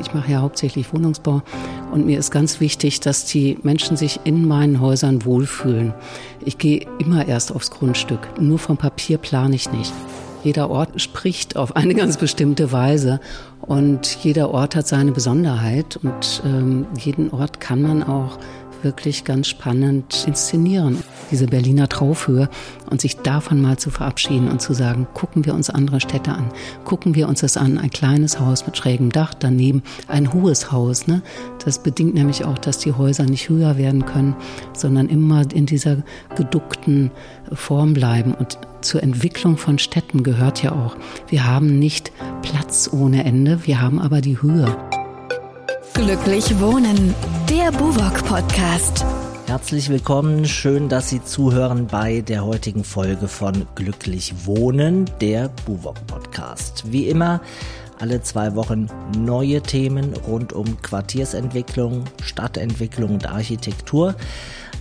Ich mache ja hauptsächlich Wohnungsbau und mir ist ganz wichtig, dass die Menschen sich in meinen Häusern wohlfühlen. Ich gehe immer erst aufs Grundstück. Nur vom Papier plane ich nicht. Jeder Ort spricht auf eine ganz bestimmte Weise und jeder Ort hat seine Besonderheit und ähm, jeden Ort kann man auch wirklich ganz spannend inszenieren. Diese Berliner Traufhöhe und sich davon mal zu verabschieden und zu sagen, gucken wir uns andere Städte an, gucken wir uns das an, ein kleines Haus mit schrägem Dach, daneben ein hohes Haus. Ne? Das bedingt nämlich auch, dass die Häuser nicht höher werden können, sondern immer in dieser geduckten Form bleiben. Und zur Entwicklung von Städten gehört ja auch, wir haben nicht Platz ohne Ende, wir haben aber die Höhe. Glücklich Wohnen, der Buwok Podcast. Herzlich willkommen, schön, dass Sie zuhören bei der heutigen Folge von Glücklich Wohnen, der Buwok Podcast. Wie immer alle zwei Wochen neue Themen rund um Quartiersentwicklung, Stadtentwicklung und Architektur.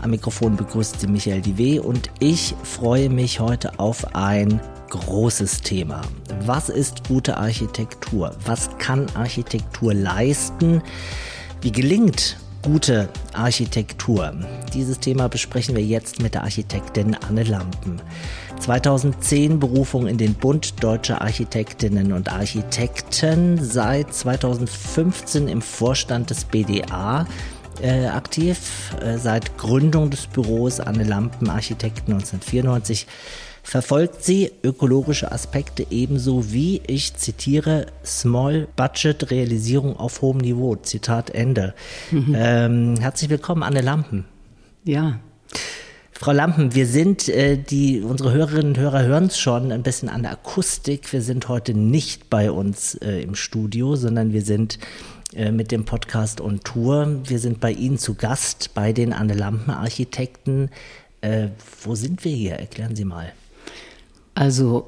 Am Mikrofon begrüßt Sie Michael Diwe und ich freue mich heute auf ein großes Thema. Was ist gute Architektur? Was kann Architektur leisten? Wie gelingt gute Architektur? Dieses Thema besprechen wir jetzt mit der Architektin Anne Lampen. 2010 Berufung in den Bund Deutscher Architektinnen und Architekten, seit 2015 im Vorstand des BDA äh, aktiv, äh, seit Gründung des Büros Anne Lampen Architekten 1994 verfolgt sie ökologische Aspekte ebenso wie, ich zitiere, Small Budget Realisierung auf hohem Niveau. Zitat Ende. Mhm. Ähm, herzlich willkommen, Anne Lampen. Ja. Frau Lampen, wir sind, äh, die, unsere Hörerinnen und Hörer hören es schon ein bisschen an der Akustik. Wir sind heute nicht bei uns äh, im Studio, sondern wir sind äh, mit dem Podcast on Tour. Wir sind bei Ihnen zu Gast, bei den Anne Lampen Architekten. Äh, wo sind wir hier? Erklären Sie mal. Also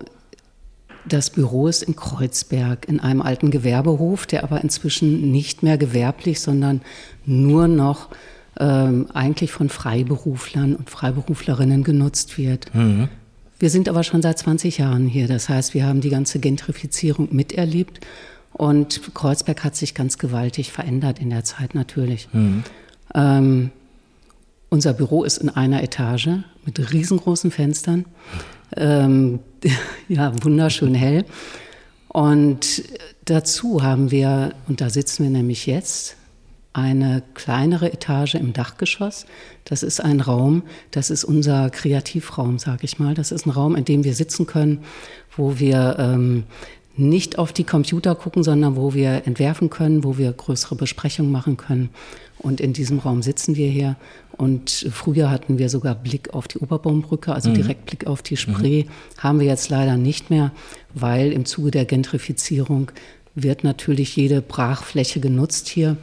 das Büro ist in Kreuzberg in einem alten Gewerbehof, der aber inzwischen nicht mehr gewerblich, sondern nur noch ähm, eigentlich von Freiberuflern und Freiberuflerinnen genutzt wird. Mhm. Wir sind aber schon seit 20 Jahren hier. Das heißt, wir haben die ganze Gentrifizierung miterlebt und Kreuzberg hat sich ganz gewaltig verändert in der Zeit natürlich. Mhm. Ähm, unser Büro ist in einer Etage mit riesengroßen Fenstern. Ähm, ja, wunderschön hell. Und dazu haben wir, und da sitzen wir nämlich jetzt, eine kleinere Etage im Dachgeschoss. Das ist ein Raum, das ist unser Kreativraum, sage ich mal. Das ist ein Raum, in dem wir sitzen können, wo wir ähm, nicht auf die Computer gucken, sondern wo wir entwerfen können, wo wir größere Besprechungen machen können. Und in diesem Raum sitzen wir hier. Und früher hatten wir sogar Blick auf die Oberbaumbrücke, also mhm. direkt Blick auf die Spree. Mhm. Haben wir jetzt leider nicht mehr, weil im Zuge der Gentrifizierung wird natürlich jede Brachfläche genutzt hier.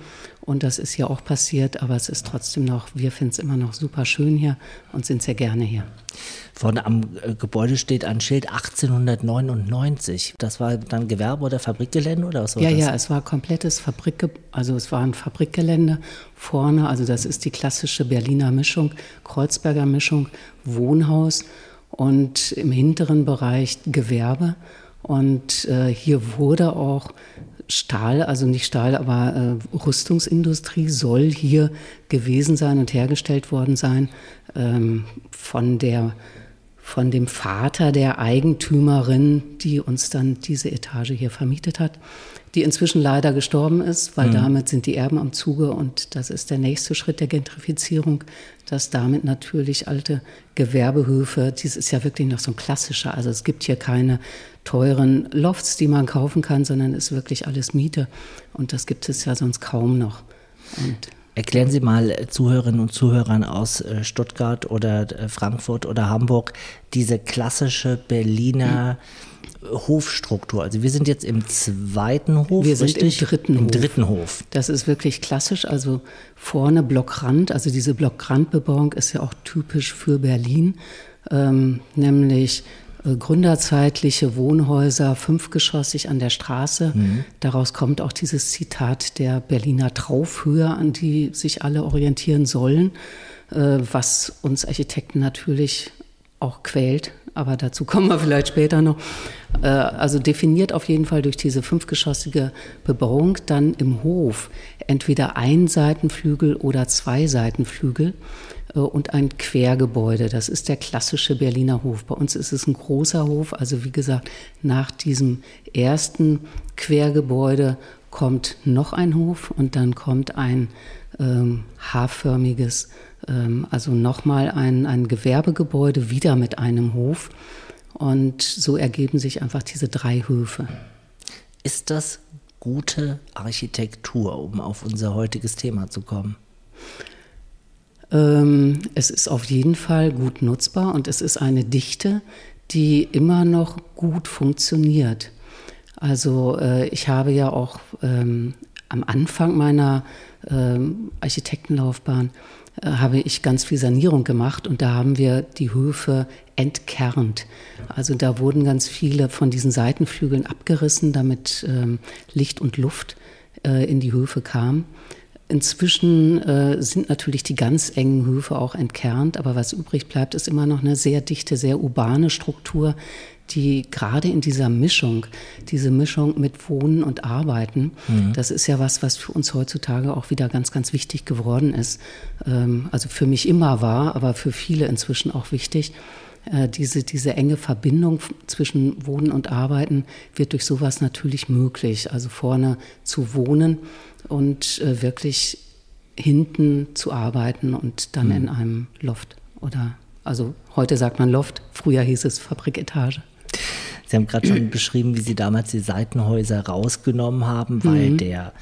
Und das ist ja auch passiert, aber es ist trotzdem noch, wir finden es immer noch super schön hier und sind sehr gerne hier. Vorne am äh, Gebäude steht ein Schild 1899. Das war dann Gewerbe- oder Fabrikgelände oder was war ja, das? Ja, ja, es war komplettes Fabrik, also es war ein Fabrikgelände vorne. Also das ist die klassische Berliner Mischung, Kreuzberger Mischung, Wohnhaus und im hinteren Bereich Gewerbe. Und äh, hier wurde auch Stahl, also nicht Stahl, aber äh, Rüstungsindustrie soll hier gewesen sein und hergestellt worden sein ähm, von der von dem Vater der Eigentümerin, die uns dann diese Etage hier vermietet hat, die inzwischen leider gestorben ist, weil mhm. damit sind die Erben am Zuge und das ist der nächste Schritt der Gentrifizierung, dass damit natürlich alte Gewerbehöfe, dies ist ja wirklich noch so ein klassischer, also es gibt hier keine teuren Lofts, die man kaufen kann, sondern es ist wirklich alles Miete und das gibt es ja sonst kaum noch. Und Erklären Sie mal Zuhörerinnen und Zuhörern aus äh, Stuttgart oder äh, Frankfurt oder Hamburg diese klassische Berliner Hofstruktur. Also wir sind jetzt im zweiten Hof. Wir sind richtig? im dritten Im Hof. dritten Hof. Das ist wirklich klassisch. Also vorne Blockrand. Also diese Blockrandbebauung ist ja auch typisch für Berlin. Ähm, nämlich äh, gründerzeitliche Wohnhäuser, fünfgeschossig an der Straße. Mhm. Daraus kommt auch dieses Zitat der Berliner Traufhöhe, an die sich alle orientieren sollen, äh, was uns Architekten natürlich auch quält, aber dazu kommen wir vielleicht später noch. Äh, also definiert auf jeden Fall durch diese fünfgeschossige Bebauung dann im Hof entweder ein Seitenflügel oder zwei Seitenflügel äh, und ein Quergebäude. Das ist der klassische Berliner Hof. Bei uns ist es ein großer Hof. Also wie gesagt, nach diesem ersten Quergebäude kommt noch ein Hof und dann kommt ein ähm, haarförmiges, ähm, also nochmal ein, ein Gewerbegebäude wieder mit einem Hof. Und so ergeben sich einfach diese drei Höfe. Ist das gute Architektur, um auf unser heutiges Thema zu kommen? Ähm, es ist auf jeden Fall gut nutzbar und es ist eine Dichte, die immer noch gut funktioniert. Also äh, ich habe ja auch ähm, am Anfang meiner ähm, Architektenlaufbahn äh, habe ich ganz viel Sanierung gemacht und da haben wir die Höfe entkernt. Also da wurden ganz viele von diesen Seitenflügeln abgerissen, damit Licht und Luft äh, in die Höfe kam. Inzwischen äh, sind natürlich die ganz engen Höfe auch entkernt, aber was übrig bleibt, ist immer noch eine sehr dichte, sehr urbane Struktur, die gerade in dieser Mischung, diese Mischung mit Wohnen und Arbeiten, mhm. das ist ja was, was für uns heutzutage auch wieder ganz, ganz wichtig geworden ist. Ähm, also für mich immer war, aber für viele inzwischen auch wichtig. Äh, diese, diese enge Verbindung zwischen Wohnen und Arbeiten wird durch sowas natürlich möglich. Also vorne zu wohnen und äh, wirklich hinten zu arbeiten und dann mhm. in einem Loft oder also heute sagt man Loft, früher hieß es Fabriketage. Sie haben gerade schon beschrieben, wie Sie damals die Seitenhäuser rausgenommen haben, weil mhm. der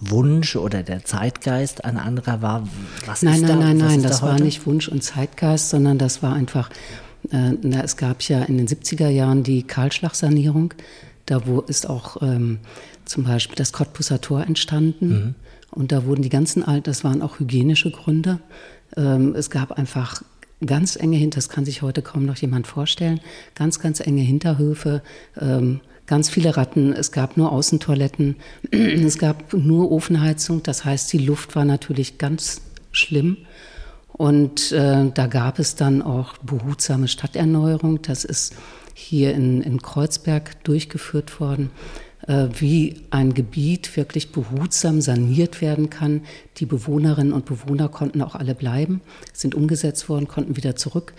Wunsch oder der Zeitgeist ein anderer war. Was nein, nein, da, nein, nein, das da war nicht Wunsch und Zeitgeist, sondern das war einfach, äh, na, es gab ja in den 70er Jahren die Kahlschlagsanierung. Da wo ist auch ähm, zum Beispiel das Cottbusser Tor entstanden. Mhm. Und da wurden die ganzen alten, das waren auch hygienische Gründe. Ähm, es gab einfach ganz enge Hinter, das kann sich heute kaum noch jemand vorstellen, ganz, ganz enge Hinterhöfe, ähm, ganz viele Ratten, es gab nur Außentoiletten, es gab nur Ofenheizung, das heißt, die Luft war natürlich ganz schlimm. Und äh, da gab es dann auch behutsame Stadterneuerung, das ist hier in, in Kreuzberg durchgeführt worden. Äh, wie ein Gebiet wirklich behutsam saniert werden kann. Die Bewohnerinnen und Bewohner konnten auch alle bleiben, sind umgesetzt worden, konnten wieder zurück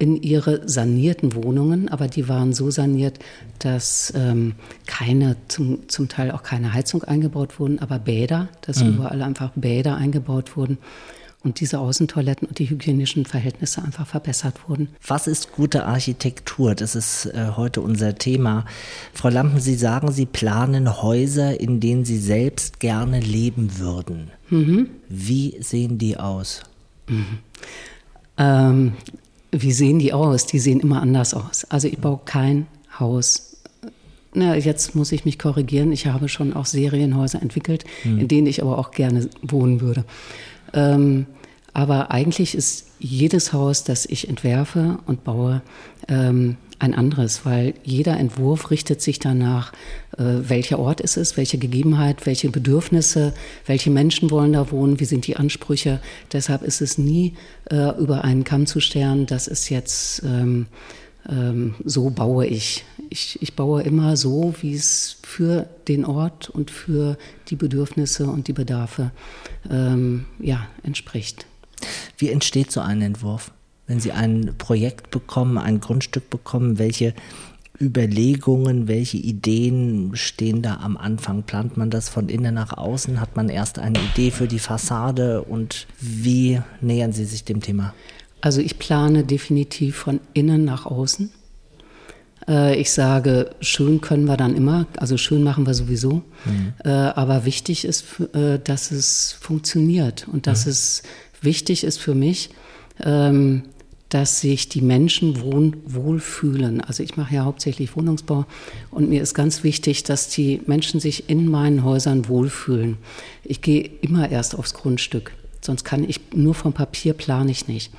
in ihre sanierten Wohnungen, aber die waren so saniert, dass ähm, keine, zum, zum Teil auch keine Heizung eingebaut wurden, aber Bäder, dass mhm. überall einfach Bäder eingebaut wurden und diese Außentoiletten und die hygienischen Verhältnisse einfach verbessert wurden. Was ist gute Architektur? Das ist äh, heute unser Thema. Frau Lampen, Sie sagen, Sie planen Häuser, in denen Sie selbst gerne leben würden. Mhm. Wie sehen die aus? Mhm. Ähm, wie sehen die aus? Die sehen immer anders aus. Also ich baue kein Haus na, jetzt muss ich mich korrigieren. Ich habe schon auch Serienhäuser entwickelt, mhm. in denen ich aber auch gerne wohnen würde. Ähm, aber eigentlich ist jedes Haus, das ich entwerfe und baue, ähm, ein anderes, weil jeder Entwurf richtet sich danach, äh, welcher Ort ist es, welche Gegebenheit, welche Bedürfnisse, welche Menschen wollen da wohnen, wie sind die Ansprüche. Deshalb ist es nie äh, über einen Kamm zu stellen, dass es jetzt ähm, ähm, so baue ich. Ich. Ich baue immer so, wie es für den Ort und für die Bedürfnisse und die Bedarfe ähm, ja, entspricht. Wie entsteht so ein Entwurf? Wenn Sie ein Projekt bekommen, ein Grundstück bekommen, welche Überlegungen, welche Ideen stehen da am Anfang? Plant man das von innen nach außen? Hat man erst eine Idee für die Fassade und wie nähern Sie sich dem Thema? Also ich plane definitiv von innen nach außen. Äh, ich sage, schön können wir dann immer, also schön machen wir sowieso. Mhm. Äh, aber wichtig ist, äh, dass es funktioniert und dass mhm. es wichtig ist für mich, ähm, dass sich die Menschen wohlfühlen. Also ich mache ja hauptsächlich Wohnungsbau und mir ist ganz wichtig, dass die Menschen sich in meinen Häusern wohlfühlen. Ich gehe immer erst aufs Grundstück, sonst kann ich nur vom Papier plane ich nicht.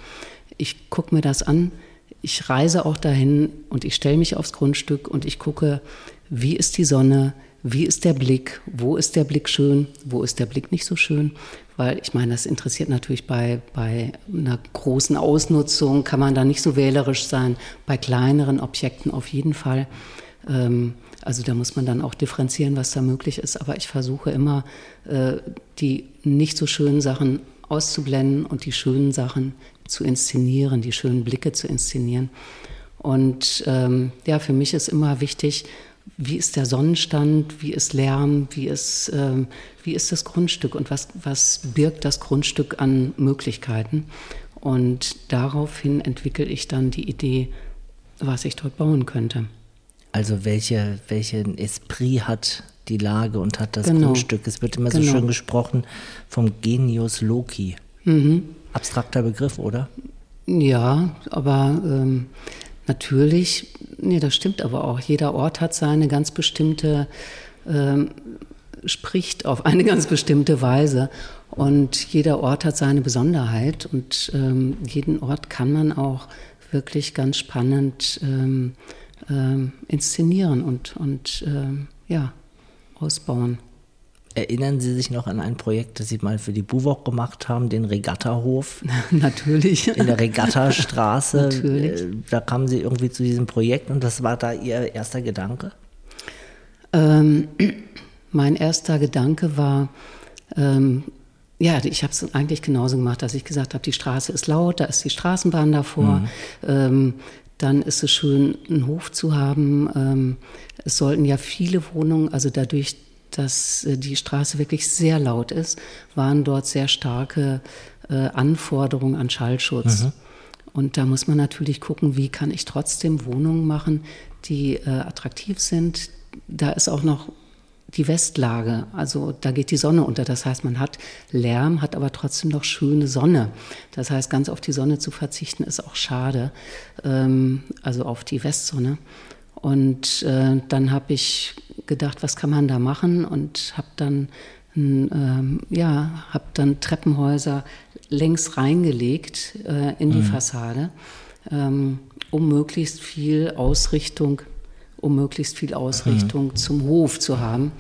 Ich gucke mir das an, ich reise auch dahin und ich stelle mich aufs Grundstück und ich gucke, wie ist die Sonne, wie ist der Blick, wo ist der Blick schön, wo ist der Blick nicht so schön, weil ich meine, das interessiert natürlich bei, bei einer großen Ausnutzung, kann man da nicht so wählerisch sein, bei kleineren Objekten auf jeden Fall. Ähm, also da muss man dann auch differenzieren, was da möglich ist. Aber ich versuche immer, äh, die nicht so schönen Sachen auszublenden und die schönen Sachen zu inszenieren, die schönen Blicke zu inszenieren. Und ähm, ja, für mich ist immer wichtig, wie ist der Sonnenstand, wie ist Lärm, wie ist, ähm, wie ist das Grundstück und was, was birgt das Grundstück an Möglichkeiten. Und daraufhin entwickle ich dann die Idee, was ich dort bauen könnte. Also welche, welchen Esprit hat die Lage und hat das genau. Grundstück? Es wird immer genau. so schön gesprochen vom Genius Loki. Mhm. Abstrakter Begriff, oder? Ja, aber ähm, natürlich, nee, das stimmt aber auch. Jeder Ort hat seine ganz bestimmte, ähm, spricht auf eine ganz bestimmte Weise. Und jeder Ort hat seine Besonderheit und ähm, jeden Ort kann man auch wirklich ganz spannend ähm, ähm, inszenieren und, und ähm, ja, ausbauen. Erinnern Sie sich noch an ein Projekt, das Sie mal für die Buwok gemacht haben, den Regattahof? Natürlich. In der Regattastraße. Natürlich. Äh, da kamen Sie irgendwie zu diesem Projekt und das war da Ihr erster Gedanke? Ähm, mein erster Gedanke war, ähm, ja, ich habe es eigentlich genauso gemacht, dass ich gesagt habe, die Straße ist laut, da ist die Straßenbahn davor. Mhm. Ähm, dann ist es schön, einen Hof zu haben. Ähm, es sollten ja viele Wohnungen, also dadurch, dass äh, die Straße wirklich sehr laut ist, waren dort sehr starke äh, Anforderungen an Schallschutz. Mhm. Und da muss man natürlich gucken, wie kann ich trotzdem Wohnungen machen, die äh, attraktiv sind. Da ist auch noch die Westlage. Also da geht die Sonne unter. Das heißt, man hat Lärm, hat aber trotzdem noch schöne Sonne. Das heißt, ganz auf die Sonne zu verzichten, ist auch schade. Ähm, also auf die Westsonne. Und äh, dann habe ich gedacht, was kann man da machen? Und habe dann ähm, ja, habe dann Treppenhäuser längs reingelegt äh, in die mhm. Fassade, ähm, um möglichst viel Ausrichtung um möglichst viel Ausrichtung mhm. zum Hof zu haben.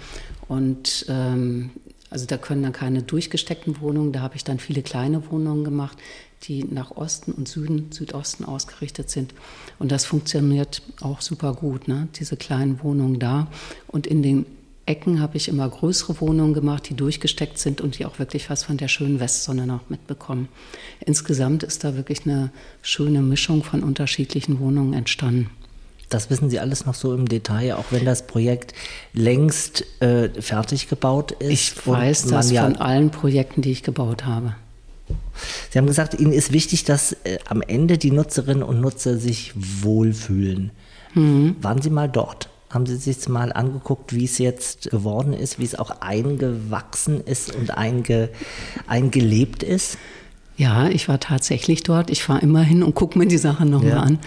Und ähm, also da können dann keine durchgesteckten Wohnungen, da habe ich dann viele kleine Wohnungen gemacht, die nach Osten und Süden, Südosten ausgerichtet sind. Und das funktioniert auch super gut, ne? diese kleinen Wohnungen da. Und in den Ecken habe ich immer größere Wohnungen gemacht, die durchgesteckt sind und die auch wirklich was von der schönen Westsonne noch mitbekommen. Insgesamt ist da wirklich eine schöne Mischung von unterschiedlichen Wohnungen entstanden. Das wissen Sie alles noch so im Detail, auch wenn das Projekt längst äh, fertig gebaut ist. Ich weiß das ja von allen Projekten, die ich gebaut habe. Sie haben gesagt, Ihnen ist wichtig, dass äh, am Ende die Nutzerinnen und Nutzer sich wohlfühlen. Mhm. Waren Sie mal dort? Haben Sie sich mal angeguckt, wie es jetzt geworden ist, wie es auch eingewachsen ist und einge, eingelebt ist? Ja, ich war tatsächlich dort. Ich fahre immer hin und gucke mir die Sachen nochmal ja. an.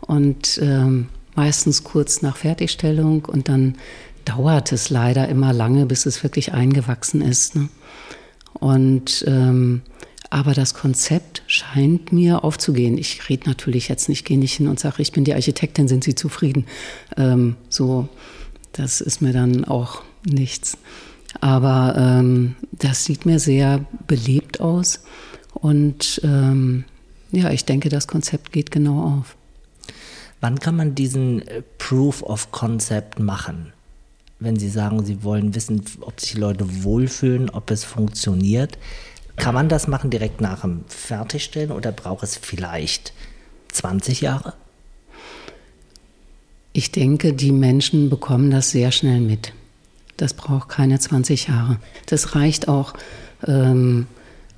Und ähm, meistens kurz nach Fertigstellung und dann dauert es leider immer lange, bis es wirklich eingewachsen ist. Ne? Und ähm, aber das Konzept scheint mir aufzugehen. Ich rede natürlich jetzt nicht, gehe nicht hin und sage, ich bin die Architektin, sind Sie zufrieden? Ähm, so, das ist mir dann auch nichts. Aber ähm, das sieht mir sehr belebt aus. Und ähm, ja, ich denke, das Konzept geht genau auf. Wann kann man diesen äh, Proof of Concept machen? Wenn Sie sagen, Sie wollen wissen, ob sich Leute wohlfühlen, ob es funktioniert, kann man das machen direkt nach dem Fertigstellen oder braucht es vielleicht 20 Jahre? Ich denke, die Menschen bekommen das sehr schnell mit. Das braucht keine 20 Jahre. Das reicht auch, ähm,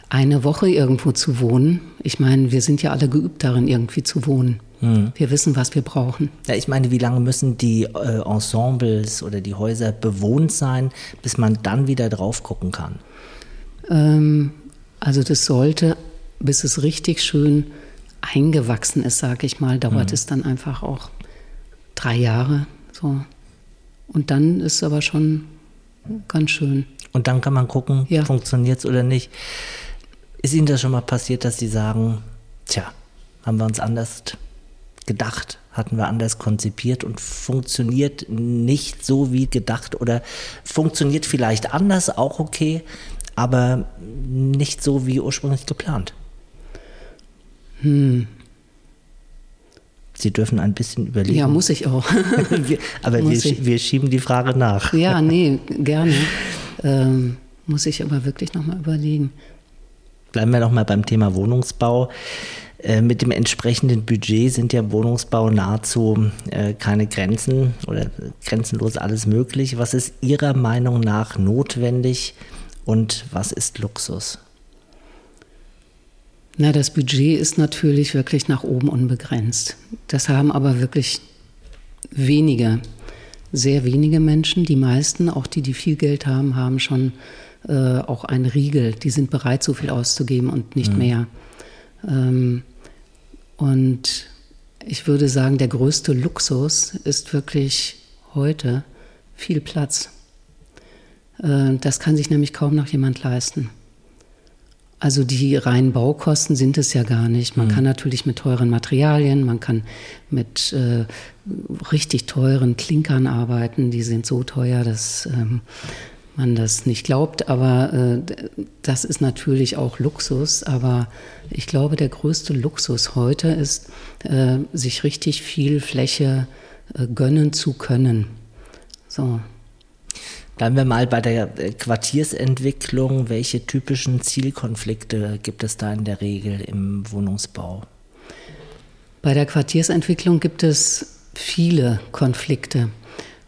eine Woche irgendwo zu wohnen. Ich meine, wir sind ja alle geübt darin, irgendwie zu wohnen. Hm. Wir wissen, was wir brauchen. Ja, ich meine, wie lange müssen die äh, Ensembles oder die Häuser bewohnt sein, bis man dann wieder drauf gucken kann? Ähm, also das sollte, bis es richtig schön eingewachsen ist, sage ich mal, dauert hm. es dann einfach auch drei Jahre. So. Und dann ist es aber schon ganz schön. Und dann kann man gucken, ja. funktioniert es oder nicht. Ist Ihnen das schon mal passiert, dass Sie sagen, tja, haben wir uns anders gedacht, hatten wir anders konzipiert und funktioniert nicht so wie gedacht oder funktioniert vielleicht anders, auch okay, aber nicht so wie ursprünglich geplant. Hm. Sie dürfen ein bisschen überlegen. Ja, muss ich auch. wir, aber wir, ich. wir, schieben die Frage nach. Ja, nee, gerne. Ähm, muss ich aber wirklich nochmal überlegen. Bleiben wir nochmal beim Thema Wohnungsbau. Äh, mit dem entsprechenden Budget sind ja Wohnungsbau nahezu äh, keine Grenzen oder grenzenlos alles möglich. Was ist Ihrer Meinung nach notwendig und was ist Luxus? Na, das Budget ist natürlich wirklich nach oben unbegrenzt. Das haben aber wirklich wenige, sehr wenige Menschen. Die meisten, auch die, die viel Geld haben, haben schon äh, auch einen Riegel. Die sind bereit, so viel auszugeben und nicht mhm. mehr. Ähm, und ich würde sagen, der größte Luxus ist wirklich heute viel Platz. Äh, das kann sich nämlich kaum noch jemand leisten. Also die reinen Baukosten sind es ja gar nicht. Man mhm. kann natürlich mit teuren Materialien, man kann mit äh, richtig teuren Klinkern arbeiten. Die sind so teuer, dass ähm, man das nicht glaubt. Aber äh, das ist natürlich auch Luxus. Aber ich glaube, der größte Luxus heute ist, äh, sich richtig viel Fläche äh, gönnen zu können. So. Bleiben wir mal bei der äh, Quartiersentwicklung. Welche typischen Zielkonflikte gibt es da in der Regel im Wohnungsbau? Bei der Quartiersentwicklung gibt es viele Konflikte.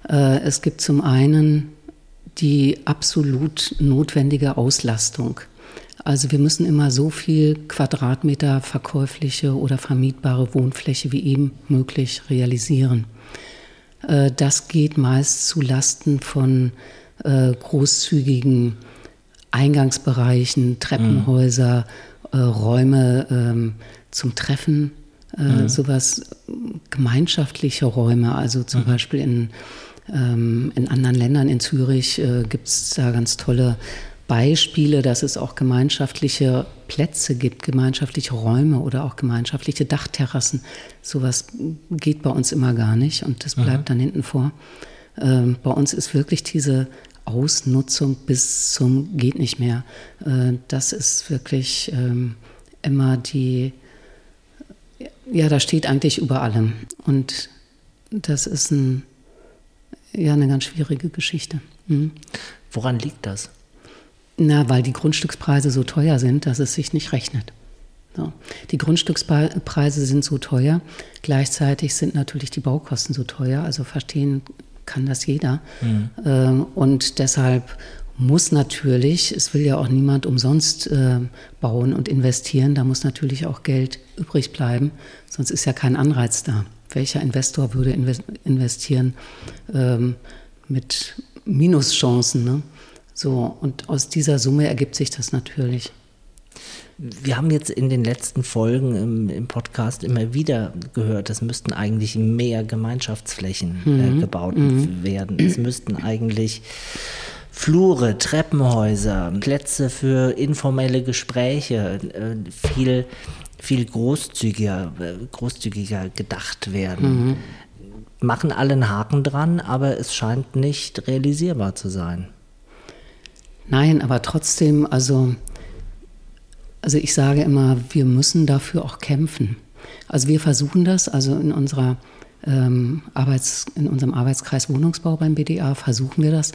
Äh, es gibt zum einen die absolut notwendige Auslastung. Also wir müssen immer so viel Quadratmeter verkäufliche oder vermietbare Wohnfläche wie eben möglich realisieren. Äh, das geht meist zu Lasten von äh, großzügigen Eingangsbereichen, Treppenhäuser, mhm. äh, Räume ähm, zum Treffen, mhm. sowas, gemeinschaftliche Räume, also zum mhm. Beispiel in, ähm, in anderen Ländern, in Zürich äh, gibt es da ganz tolle Beispiele, dass es auch gemeinschaftliche Plätze gibt, gemeinschaftliche Räume oder auch gemeinschaftliche Dachterrassen. Sowas geht bei uns immer gar nicht und das bleibt mhm. dann hinten vor. Ähm, bei uns ist wirklich diese Ausnutzung bis zum geht nicht mehr. Äh, das ist wirklich ähm, immer die, ja, da steht eigentlich über allem. Und das ist ein, ja, eine ganz schwierige Geschichte. Mhm. Woran liegt das? Na, weil die Grundstückspreise so teuer sind, dass es sich nicht rechnet. So. Die Grundstückspreise sind so teuer, gleichzeitig sind natürlich die Baukosten so teuer. Also verstehen kann das jeder. Mhm. Ähm, und deshalb muss natürlich, es will ja auch niemand umsonst äh, bauen und investieren, da muss natürlich auch Geld übrig bleiben, sonst ist ja kein Anreiz da. Welcher Investor würde investieren ähm, mit Minuschancen? Ne? So, und aus dieser Summe ergibt sich das natürlich. Wir haben jetzt in den letzten Folgen im, im Podcast immer wieder gehört, es müssten eigentlich mehr Gemeinschaftsflächen äh, mhm. äh, gebaut mhm. werden. Es müssten eigentlich Flure, Treppenhäuser, Plätze für informelle Gespräche, äh, viel, viel großzügiger, äh, großzügiger gedacht werden. Mhm. Machen alle einen Haken dran, aber es scheint nicht realisierbar zu sein. Nein, aber trotzdem, also also ich sage immer, wir müssen dafür auch kämpfen. Also wir versuchen das, also in, unserer, ähm, Arbeits-, in unserem Arbeitskreis Wohnungsbau beim BDA versuchen wir das.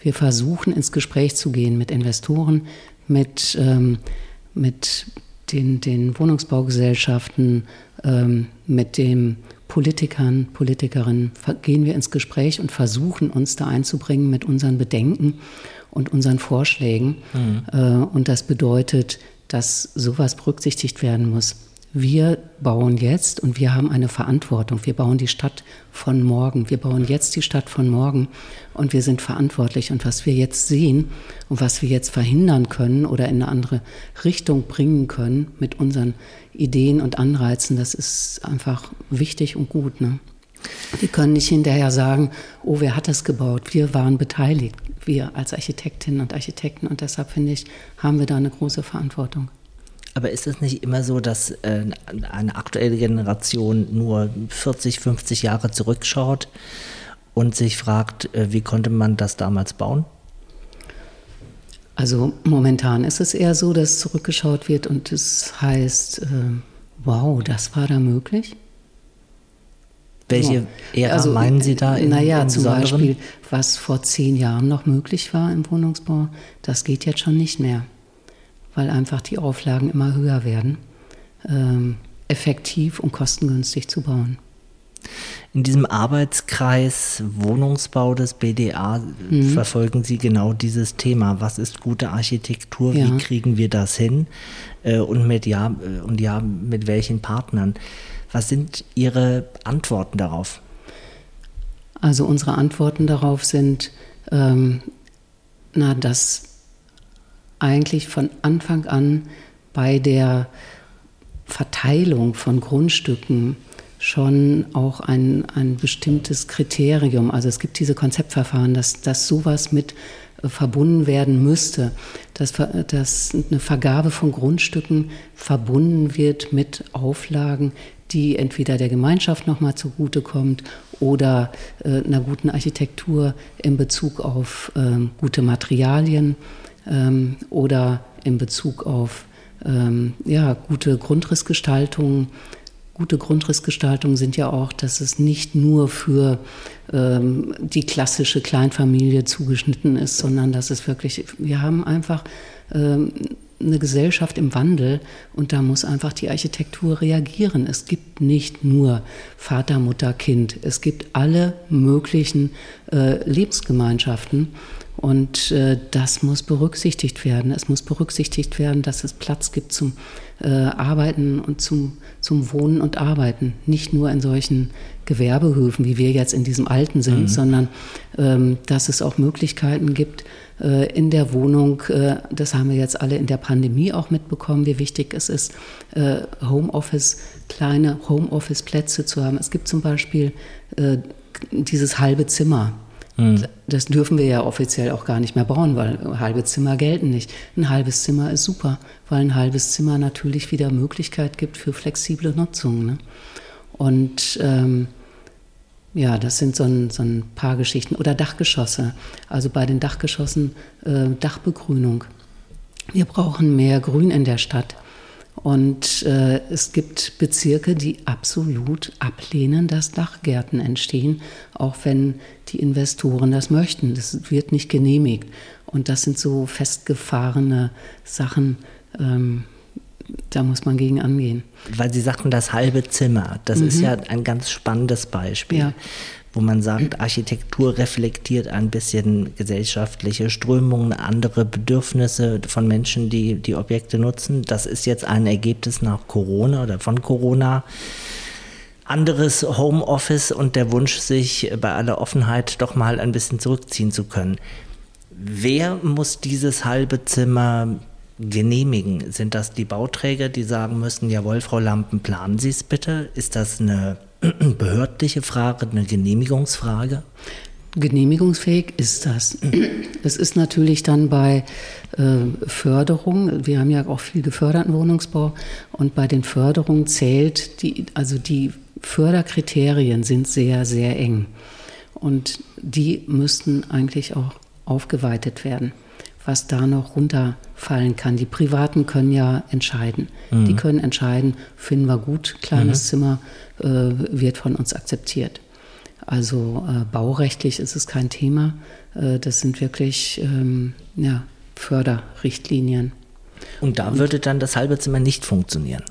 Wir versuchen ins Gespräch zu gehen mit Investoren, mit, ähm, mit den, den Wohnungsbaugesellschaften, ähm, mit den Politikern, Politikerinnen, gehen wir ins Gespräch und versuchen uns da einzubringen mit unseren Bedenken und unseren Vorschlägen. Mhm. Äh, und das bedeutet, dass sowas berücksichtigt werden muss. Wir bauen jetzt und wir haben eine Verantwortung. Wir bauen die Stadt von morgen. Wir bauen jetzt die Stadt von morgen und wir sind verantwortlich. Und was wir jetzt sehen und was wir jetzt verhindern können oder in eine andere Richtung bringen können mit unseren Ideen und Anreizen, das ist einfach wichtig und gut. Ne? Wir können nicht hinterher sagen, oh, wer hat das gebaut? Wir waren beteiligt wir als Architektinnen und Architekten. Und deshalb finde ich, haben wir da eine große Verantwortung. Aber ist es nicht immer so, dass äh, eine aktuelle Generation nur 40, 50 Jahre zurückschaut und sich fragt, äh, wie konnte man das damals bauen? Also momentan ist es eher so, dass zurückgeschaut wird und es heißt, äh, wow, das war da möglich. Welche Ära also, meinen Sie da? In, naja, zum Beispiel, was vor zehn Jahren noch möglich war im Wohnungsbau, das geht jetzt schon nicht mehr, weil einfach die Auflagen immer höher werden, ähm, effektiv und kostengünstig zu bauen. In diesem Arbeitskreis Wohnungsbau des BDA mhm. verfolgen Sie genau dieses Thema. Was ist gute Architektur? Ja. Wie kriegen wir das hin? Äh, und mit ja, äh, und ja, mit welchen Partnern? Was sind Ihre Antworten darauf? Also unsere Antworten darauf sind, ähm, na, dass eigentlich von Anfang an bei der Verteilung von Grundstücken schon auch ein, ein bestimmtes Kriterium. Also es gibt diese Konzeptverfahren, dass, dass sowas mit äh, verbunden werden müsste, dass, dass eine Vergabe von Grundstücken verbunden wird mit Auflagen, die entweder der Gemeinschaft nochmal zugutekommt oder äh, einer guten Architektur in Bezug auf ähm, gute Materialien ähm, oder in Bezug auf ähm, ja, gute Grundrissgestaltung. Gute Grundrissgestaltung sind ja auch, dass es nicht nur für ähm, die klassische Kleinfamilie zugeschnitten ist, sondern dass es wirklich, wir haben einfach ähm, eine Gesellschaft im Wandel und da muss einfach die Architektur reagieren. Es gibt nicht nur Vater, Mutter, Kind, es gibt alle möglichen äh, Lebensgemeinschaften und äh, das muss berücksichtigt werden. Es muss berücksichtigt werden, dass es Platz gibt zum äh, Arbeiten und zum, zum Wohnen und Arbeiten. Nicht nur in solchen Gewerbehöfen, wie wir jetzt in diesem alten sind, mhm. sondern ähm, dass es auch Möglichkeiten gibt, äh, in der Wohnung, äh, das haben wir jetzt alle in der Pandemie auch mitbekommen, wie wichtig es ist, äh, Homeoffice, kleine Homeoffice-Plätze zu haben. Es gibt zum Beispiel äh, dieses halbe Zimmer. Mhm. Das dürfen wir ja offiziell auch gar nicht mehr bauen, weil halbe Zimmer gelten nicht. Ein halbes Zimmer ist super, weil ein halbes Zimmer natürlich wieder Möglichkeit gibt für flexible Nutzung. Ne? Und ähm, ja, das sind so ein, so ein, paar Geschichten. Oder Dachgeschosse. Also bei den Dachgeschossen äh, Dachbegrünung. Wir brauchen mehr Grün in der Stadt. Und äh, es gibt Bezirke, die absolut ablehnen, dass Dachgärten entstehen, auch wenn die Investoren das möchten. Das wird nicht genehmigt. Und das sind so festgefahrene Sachen, ähm, da muss man gegen angehen. Weil Sie sagten, das halbe Zimmer, das mhm. ist ja ein ganz spannendes Beispiel. Ja wo man sagt, Architektur reflektiert ein bisschen gesellschaftliche Strömungen, andere Bedürfnisse von Menschen, die die Objekte nutzen. Das ist jetzt ein Ergebnis nach Corona oder von Corona. Anderes Homeoffice und der Wunsch, sich bei aller Offenheit doch mal ein bisschen zurückziehen zu können. Wer muss dieses halbe Zimmer genehmigen? Sind das die Bauträger, die sagen müssen, jawohl, Frau Lampen, planen Sie es bitte? Ist das eine behördliche Frage, eine Genehmigungsfrage? Genehmigungsfähig ist das. Es ist natürlich dann bei äh, Förderung, wir haben ja auch viel geförderten Wohnungsbau und bei den Förderungen zählt die, also die Förderkriterien sind sehr, sehr eng und die müssten eigentlich auch aufgeweitet werden was da noch runterfallen kann. Die Privaten können ja entscheiden. Mhm. Die können entscheiden, finden wir gut, kleines mhm. Zimmer äh, wird von uns akzeptiert. Also äh, baurechtlich ist es kein Thema. Äh, das sind wirklich ähm, ja, Förderrichtlinien. Und da Und würde dann das halbe Zimmer nicht funktionieren?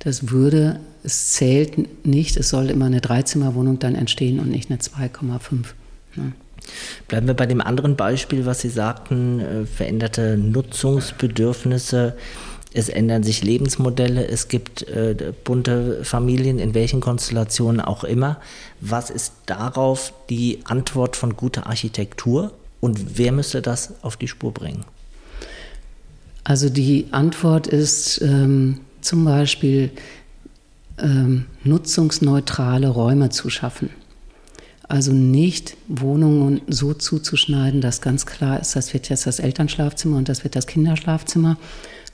Das würde, es zählt nicht, es soll immer eine Dreizimmerwohnung dann entstehen und nicht eine 2,5. Ne? Bleiben wir bei dem anderen Beispiel, was Sie sagten, äh, veränderte Nutzungsbedürfnisse. Es ändern sich Lebensmodelle, es gibt äh, bunte Familien, in welchen Konstellationen auch immer. Was ist darauf die Antwort von guter Architektur und wer müsste das auf die Spur bringen? Also die Antwort ist ähm, zum Beispiel ähm, nutzungsneutrale Räume zu schaffen. Also nicht Wohnungen so zuzuschneiden, dass ganz klar ist, das wird jetzt das Elternschlafzimmer und das wird das Kinderschlafzimmer,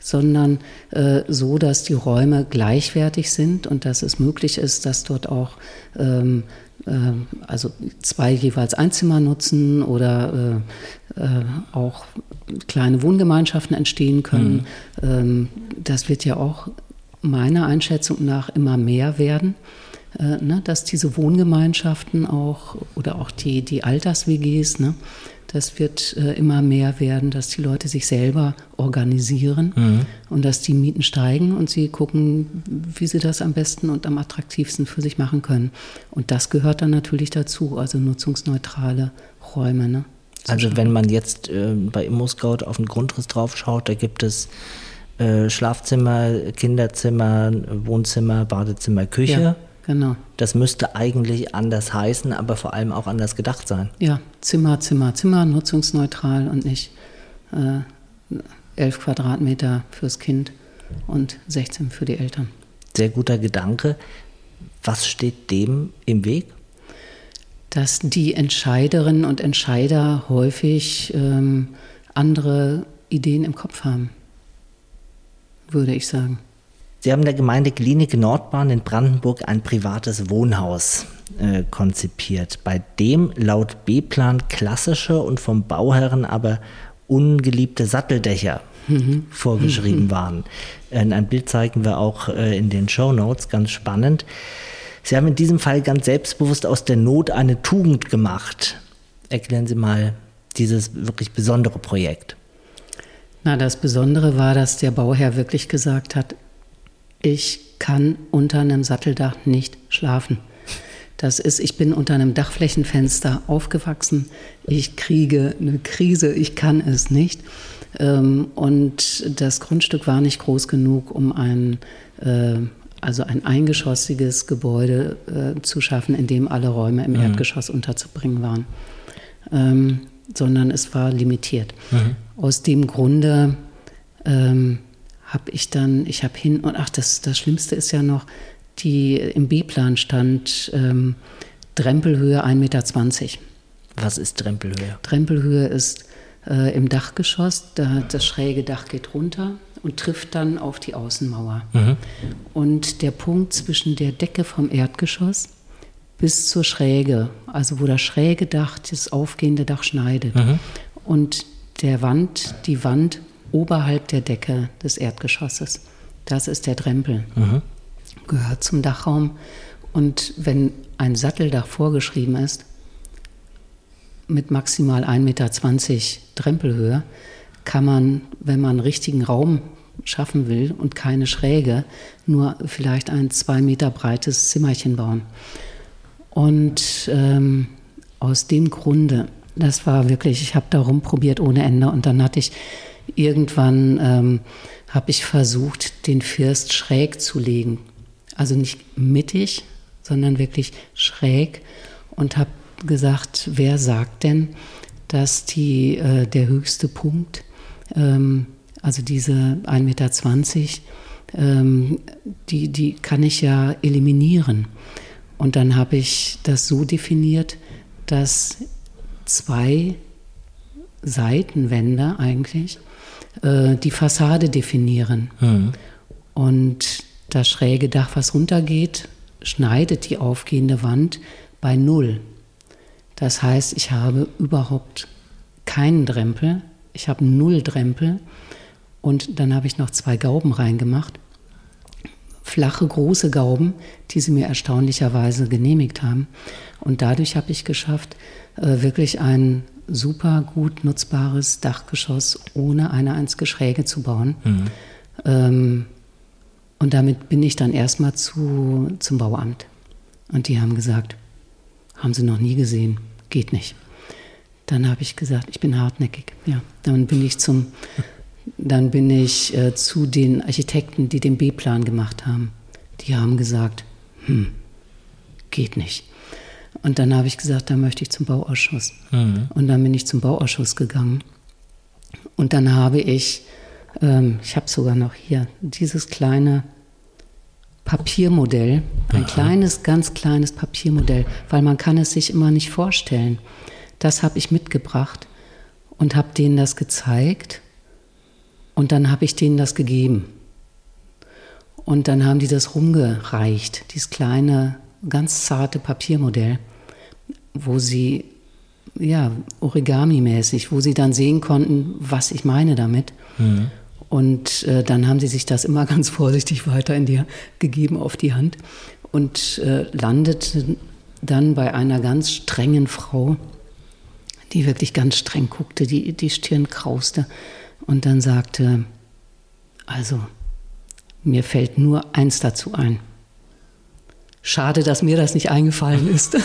sondern äh, so, dass die Räume gleichwertig sind und dass es möglich ist, dass dort auch ähm, äh, also zwei jeweils ein Zimmer nutzen oder äh, auch kleine Wohngemeinschaften entstehen können. Mhm. Ähm, das wird ja auch meiner Einschätzung nach immer mehr werden. Äh, ne, dass diese Wohngemeinschaften auch oder auch die, die Alters-WGs, ne, das wird äh, immer mehr werden, dass die Leute sich selber organisieren mhm. und dass die Mieten steigen und sie gucken, wie sie das am besten und am attraktivsten für sich machen können. Und das gehört dann natürlich dazu, also nutzungsneutrale Räume. Ne, also wenn man jetzt äh, bei ImmoScout auf den Grundriss drauf schaut, da gibt es äh, Schlafzimmer, Kinderzimmer, Wohnzimmer, Badezimmer, Küche. Ja Genau. Das müsste eigentlich anders heißen, aber vor allem auch anders gedacht sein. Ja, Zimmer, Zimmer, Zimmer, nutzungsneutral und nicht äh, 11 Quadratmeter fürs Kind und 16 für die Eltern. Sehr guter Gedanke. Was steht dem im Weg? Dass die Entscheiderinnen und Entscheider häufig ähm, andere Ideen im Kopf haben, würde ich sagen. Sie haben der Gemeinde Klinik Nordbahn in Brandenburg ein privates Wohnhaus äh, konzipiert, bei dem laut B-Plan klassische und vom Bauherren aber ungeliebte Satteldächer mhm. vorgeschrieben mhm. waren. Äh, ein Bild zeigen wir auch äh, in den Show Notes, ganz spannend. Sie haben in diesem Fall ganz selbstbewusst aus der Not eine Tugend gemacht. Erklären Sie mal dieses wirklich besondere Projekt. Na, das Besondere war, dass der Bauherr wirklich gesagt hat, ich kann unter einem Satteldach nicht schlafen. Das ist, ich bin unter einem Dachflächenfenster aufgewachsen. Ich kriege eine Krise, ich kann es nicht. Ähm, und das Grundstück war nicht groß genug, um ein, äh, also ein eingeschossiges Gebäude äh, zu schaffen, in dem alle Räume im mhm. Erdgeschoss unterzubringen waren. Ähm, sondern es war limitiert. Mhm. Aus dem Grunde ähm, habe ich dann, ich habe hin und ach, das, das Schlimmste ist ja noch, die im B-Plan stand ähm, Drempelhöhe 1,20 Meter. Was ist Drempelhöhe? Drempelhöhe ist äh, im Dachgeschoss, da, das schräge Dach geht runter und trifft dann auf die Außenmauer. Mhm. Und der Punkt zwischen der Decke vom Erdgeschoss bis zur Schräge, also wo das schräge Dach das aufgehende Dach schneidet. Mhm. Und der Wand, die Wand oberhalb der Decke des Erdgeschosses. Das ist der Drempel. Mhm. Gehört zum Dachraum. Und wenn ein Satteldach vorgeschrieben ist, mit maximal 1,20 Meter Drempelhöhe, kann man, wenn man richtigen Raum schaffen will und keine Schräge, nur vielleicht ein zwei Meter breites Zimmerchen bauen. Und ähm, aus dem Grunde, das war wirklich, ich habe da rumprobiert ohne Ende und dann hatte ich Irgendwann ähm, habe ich versucht, den First schräg zu legen. Also nicht mittig, sondern wirklich schräg und habe gesagt, wer sagt denn, dass die, äh, der höchste Punkt, ähm, also diese 1,20 Meter, ähm, die, die kann ich ja eliminieren. Und dann habe ich das so definiert, dass zwei Seitenwände eigentlich äh, die Fassade definieren. Mhm. Und das schräge Dach, was runtergeht, schneidet die aufgehende Wand bei Null. Das heißt, ich habe überhaupt keinen Drempel. Ich habe null Drempel. Und dann habe ich noch zwei Gauben reingemacht. Flache, große Gauben, die sie mir erstaunlicherweise genehmigt haben. Und dadurch habe ich geschafft, äh, wirklich ein super gut nutzbares Dachgeschoss ohne eine einzige Schräge zu bauen. Mhm. Ähm, und damit bin ich dann erstmal zu, zum Bauamt. Und die haben gesagt, haben sie noch nie gesehen, geht nicht. Dann habe ich gesagt, ich bin hartnäckig. Ja, dann bin ich zum, dann bin ich äh, zu den Architekten, die den B-Plan gemacht haben. Die haben gesagt, hm, geht nicht. Und dann habe ich gesagt, da möchte ich zum Bauausschuss. Mhm. Und dann bin ich zum Bauausschuss gegangen. Und dann habe ich, ähm, ich habe sogar noch hier dieses kleine Papiermodell, ein Aha. kleines, ganz kleines Papiermodell, weil man kann es sich immer nicht vorstellen. Das habe ich mitgebracht und habe denen das gezeigt und dann habe ich denen das gegeben. Und dann haben die das rumgereicht, dieses kleine, ganz zarte Papiermodell wo sie ja, Origami-mäßig, wo sie dann sehen konnten, was ich meine damit. Mhm. Und äh, dann haben sie sich das immer ganz vorsichtig weiter in die, gegeben auf die Hand und äh, landeten dann bei einer ganz strengen Frau, die wirklich ganz streng guckte, die die Stirn krauste und dann sagte, also, mir fällt nur eins dazu ein. Schade, dass mir das nicht eingefallen ist.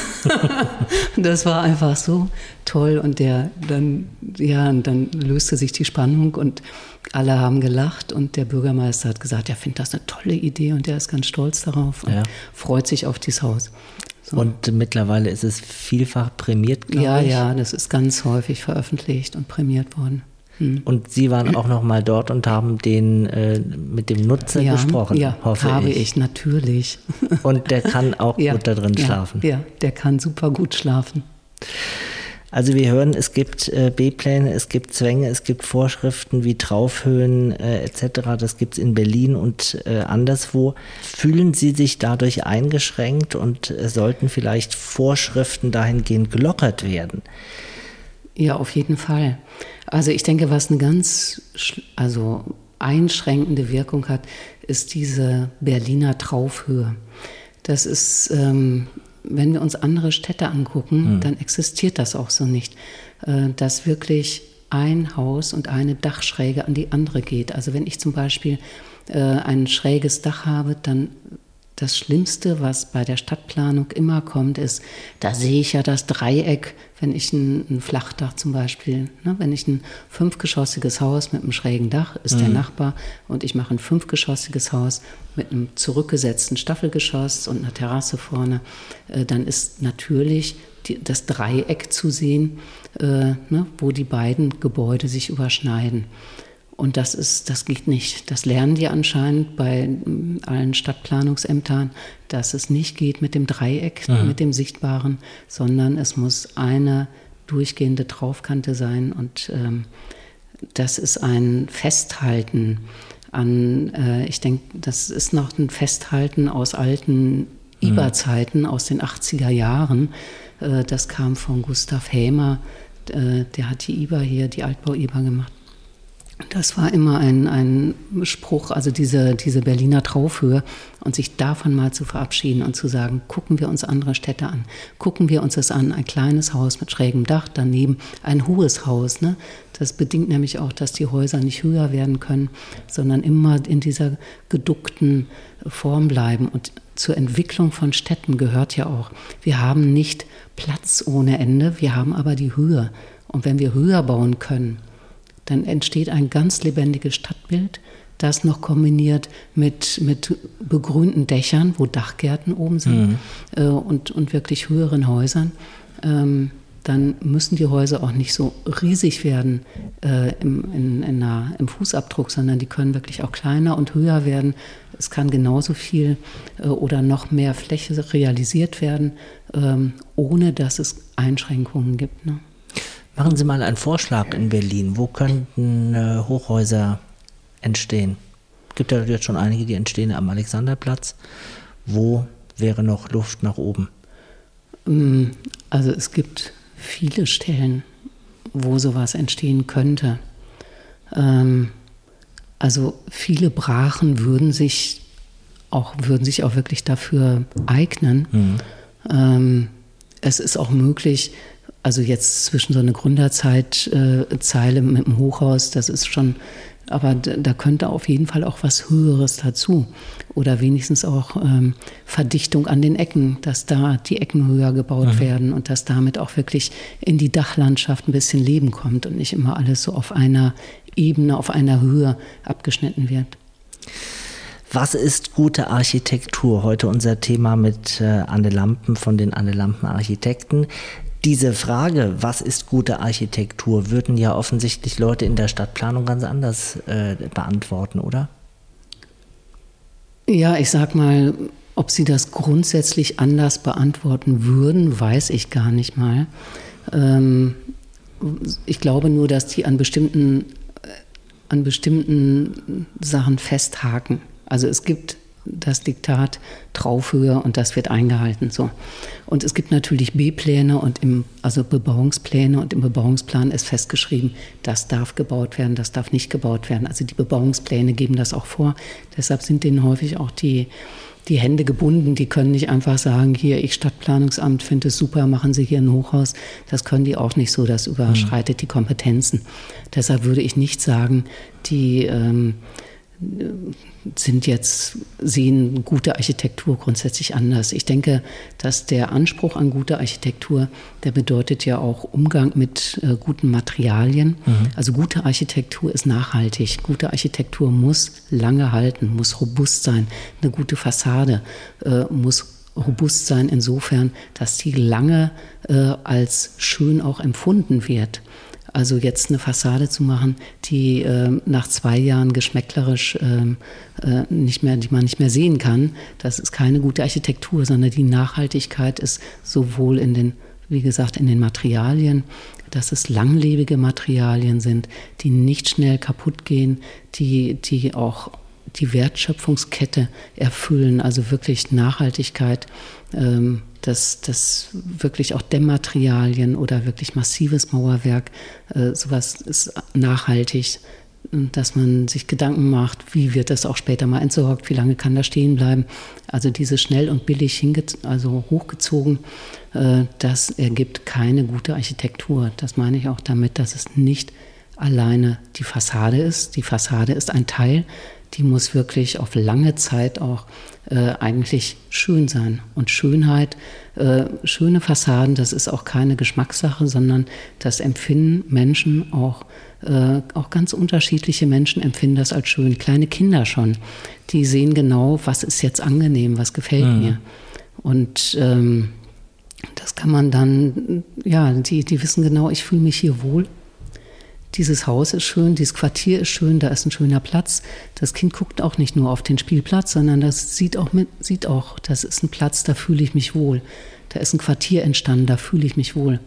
das war einfach so toll und der dann ja und dann löste sich die Spannung und alle haben gelacht und der Bürgermeister hat gesagt, er findet das eine tolle Idee und er ist ganz stolz darauf und ja. freut sich auf dieses Haus. So. Und mittlerweile ist es vielfach prämiert, glaube ja, ich. Ja, ja, das ist ganz häufig veröffentlicht und prämiert worden. Hm. Und Sie waren auch noch mal dort und haben den äh, mit dem Nutzer ja, gesprochen, ja, hoffe habe ich. ich, natürlich. Und der kann auch ja, gut da drin schlafen. Ja, der kann super gut schlafen. Also wir hören, es gibt äh, B-Pläne, es gibt Zwänge, es gibt Vorschriften wie Traufhöhen äh, etc. Das gibt es in Berlin und äh, anderswo. Fühlen Sie sich dadurch eingeschränkt und äh, sollten vielleicht Vorschriften dahingehend gelockert werden? Ja, auf jeden Fall. Also ich denke, was eine ganz also einschränkende Wirkung hat, ist diese Berliner Traufhöhe. Das ist, ähm, wenn wir uns andere Städte angucken, mhm. dann existiert das auch so nicht, äh, dass wirklich ein Haus und eine Dachschräge an die andere geht. Also wenn ich zum Beispiel äh, ein schräges Dach habe, dann das Schlimmste, was bei der Stadtplanung immer kommt, ist, da sehe ich ja das Dreieck, wenn ich ein, ein Flachdach zum Beispiel, ne, wenn ich ein fünfgeschossiges Haus mit einem schrägen Dach ist mhm. der Nachbar und ich mache ein fünfgeschossiges Haus mit einem zurückgesetzten Staffelgeschoss und einer Terrasse vorne, äh, dann ist natürlich die, das Dreieck zu sehen, äh, ne, wo die beiden Gebäude sich überschneiden. Und das ist, das geht nicht. Das lernen die anscheinend bei mm, allen Stadtplanungsämtern, dass es nicht geht mit dem Dreieck, mhm. mit dem Sichtbaren, sondern es muss eine durchgehende Traufkante sein. Und ähm, das ist ein Festhalten an, äh, ich denke, das ist noch ein Festhalten aus alten mhm. IBA-Zeiten, aus den 80er Jahren. Äh, das kam von Gustav Hämer, äh, der hat die IBA hier, die Altbau-IBA gemacht. Das war immer ein, ein Spruch, also diese, diese Berliner Traufhöhe und sich davon mal zu verabschieden und zu sagen, gucken wir uns andere Städte an, gucken wir uns das an, ein kleines Haus mit schrägem Dach, daneben ein hohes Haus. Ne? Das bedingt nämlich auch, dass die Häuser nicht höher werden können, sondern immer in dieser geduckten Form bleiben. Und zur Entwicklung von Städten gehört ja auch, wir haben nicht Platz ohne Ende, wir haben aber die Höhe. Und wenn wir höher bauen können, dann entsteht ein ganz lebendiges Stadtbild, das noch kombiniert mit, mit begrünten Dächern, wo Dachgärten oben sind mhm. äh, und, und wirklich höheren Häusern. Ähm, dann müssen die Häuser auch nicht so riesig werden äh, im, in, in einer, im Fußabdruck, sondern die können wirklich auch kleiner und höher werden. Es kann genauso viel äh, oder noch mehr Fläche realisiert werden, ähm, ohne dass es Einschränkungen gibt. Ne? Machen Sie mal einen Vorschlag in Berlin. Wo könnten äh, Hochhäuser entstehen? Es gibt ja jetzt schon einige, die entstehen am Alexanderplatz. Wo wäre noch Luft nach oben? Mm, also es gibt viele Stellen, wo sowas entstehen könnte. Ähm, also viele Brachen würden sich auch, würden sich auch wirklich dafür eignen. Mhm. Ähm, es ist auch möglich, also jetzt zwischen so eine Gründerzeitzeile äh, mit dem Hochhaus, das ist schon, aber da könnte auf jeden Fall auch was Höheres dazu. Oder wenigstens auch ähm, Verdichtung an den Ecken, dass da die Ecken höher gebaut mhm. werden und dass damit auch wirklich in die Dachlandschaft ein bisschen Leben kommt und nicht immer alles so auf einer Ebene, auf einer Höhe abgeschnitten wird. Was ist gute Architektur? Heute unser Thema mit äh, Anne Lampen von den Anne Lampen Architekten. Diese Frage, was ist gute Architektur, würden ja offensichtlich Leute in der Stadtplanung ganz anders äh, beantworten, oder? Ja, ich sag mal, ob sie das grundsätzlich anders beantworten würden, weiß ich gar nicht mal. Ähm, ich glaube nur, dass die an bestimmten, äh, an bestimmten Sachen festhaken. Also es gibt das Diktat Traufhöhe und das wird eingehalten. So. Und es gibt natürlich B-Pläne und im, also Bebauungspläne und im Bebauungsplan ist festgeschrieben, das darf gebaut werden, das darf nicht gebaut werden. Also die Bebauungspläne geben das auch vor. Deshalb sind denen häufig auch die, die Hände gebunden. Die können nicht einfach sagen, hier, ich Stadtplanungsamt finde es super, machen Sie hier ein Hochhaus. Das können die auch nicht so, das überschreitet mhm. die Kompetenzen. Deshalb würde ich nicht sagen, die ähm, sind jetzt, sehen gute Architektur grundsätzlich anders. Ich denke, dass der Anspruch an gute Architektur, der bedeutet ja auch Umgang mit äh, guten Materialien. Mhm. Also gute Architektur ist nachhaltig. Gute Architektur muss lange halten, muss robust sein. Eine gute Fassade äh, muss robust sein insofern, dass die lange äh, als schön auch empfunden wird. Also jetzt eine Fassade zu machen, die äh, nach zwei Jahren geschmäcklerisch äh, äh, nicht mehr, die man nicht mehr sehen kann, das ist keine gute Architektur, sondern die Nachhaltigkeit ist sowohl in den, wie gesagt, in den Materialien, dass es langlebige Materialien sind, die nicht schnell kaputt gehen, die, die auch die Wertschöpfungskette erfüllen, also wirklich Nachhaltigkeit. Ähm, dass, dass wirklich auch Dämmmaterialien oder wirklich massives Mauerwerk, äh, sowas ist nachhaltig, dass man sich Gedanken macht, wie wird das auch später mal entsorgt, wie lange kann das stehen bleiben. Also diese schnell und billig also hochgezogen, äh, das ergibt keine gute Architektur. Das meine ich auch damit, dass es nicht alleine die Fassade ist. Die Fassade ist ein Teil, die muss wirklich auf lange Zeit auch äh, eigentlich schön sein. Und Schönheit, äh, schöne Fassaden, das ist auch keine Geschmackssache, sondern das empfinden Menschen auch, äh, auch ganz unterschiedliche Menschen empfinden das als schön. Kleine Kinder schon, die sehen genau, was ist jetzt angenehm, was gefällt mhm. mir. Und ähm, das kann man dann, ja, die, die wissen genau, ich fühle mich hier wohl dieses Haus ist schön, dieses Quartier ist schön, da ist ein schöner Platz. Das Kind guckt auch nicht nur auf den Spielplatz, sondern das sieht auch, mit, sieht auch, das ist ein Platz, da fühle ich mich wohl. Da ist ein Quartier entstanden, da fühle ich mich wohl.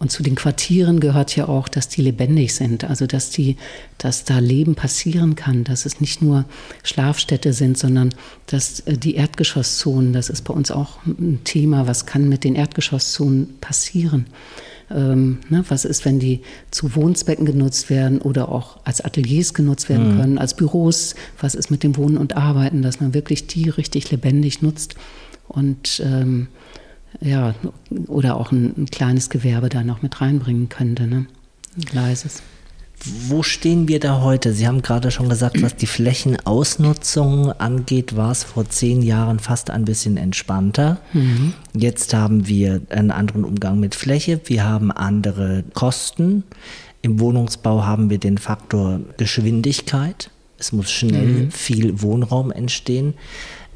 Und zu den Quartieren gehört ja auch, dass die lebendig sind, also dass, die, dass da Leben passieren kann, dass es nicht nur Schlafstädte sind, sondern dass äh, die Erdgeschosszonen, das ist bei uns auch ein Thema, was kann mit den Erdgeschosszonen passieren. Ähm, ne, was ist, wenn die zu Wohnzwecken genutzt werden oder auch als Ateliers genutzt werden mhm. können, als Büros? Was ist mit dem Wohnen und Arbeiten, dass man wirklich die richtig lebendig nutzt und ähm, ja, oder auch ein, ein, kleines Gewerbe da noch mit reinbringen könnte, ne? Ein leises. Wo stehen wir da heute? Sie haben gerade schon gesagt, was die Flächenausnutzung angeht, war es vor zehn Jahren fast ein bisschen entspannter. Mhm. Jetzt haben wir einen anderen Umgang mit Fläche, wir haben andere Kosten. Im Wohnungsbau haben wir den Faktor Geschwindigkeit. Es muss schnell mhm. viel Wohnraum entstehen.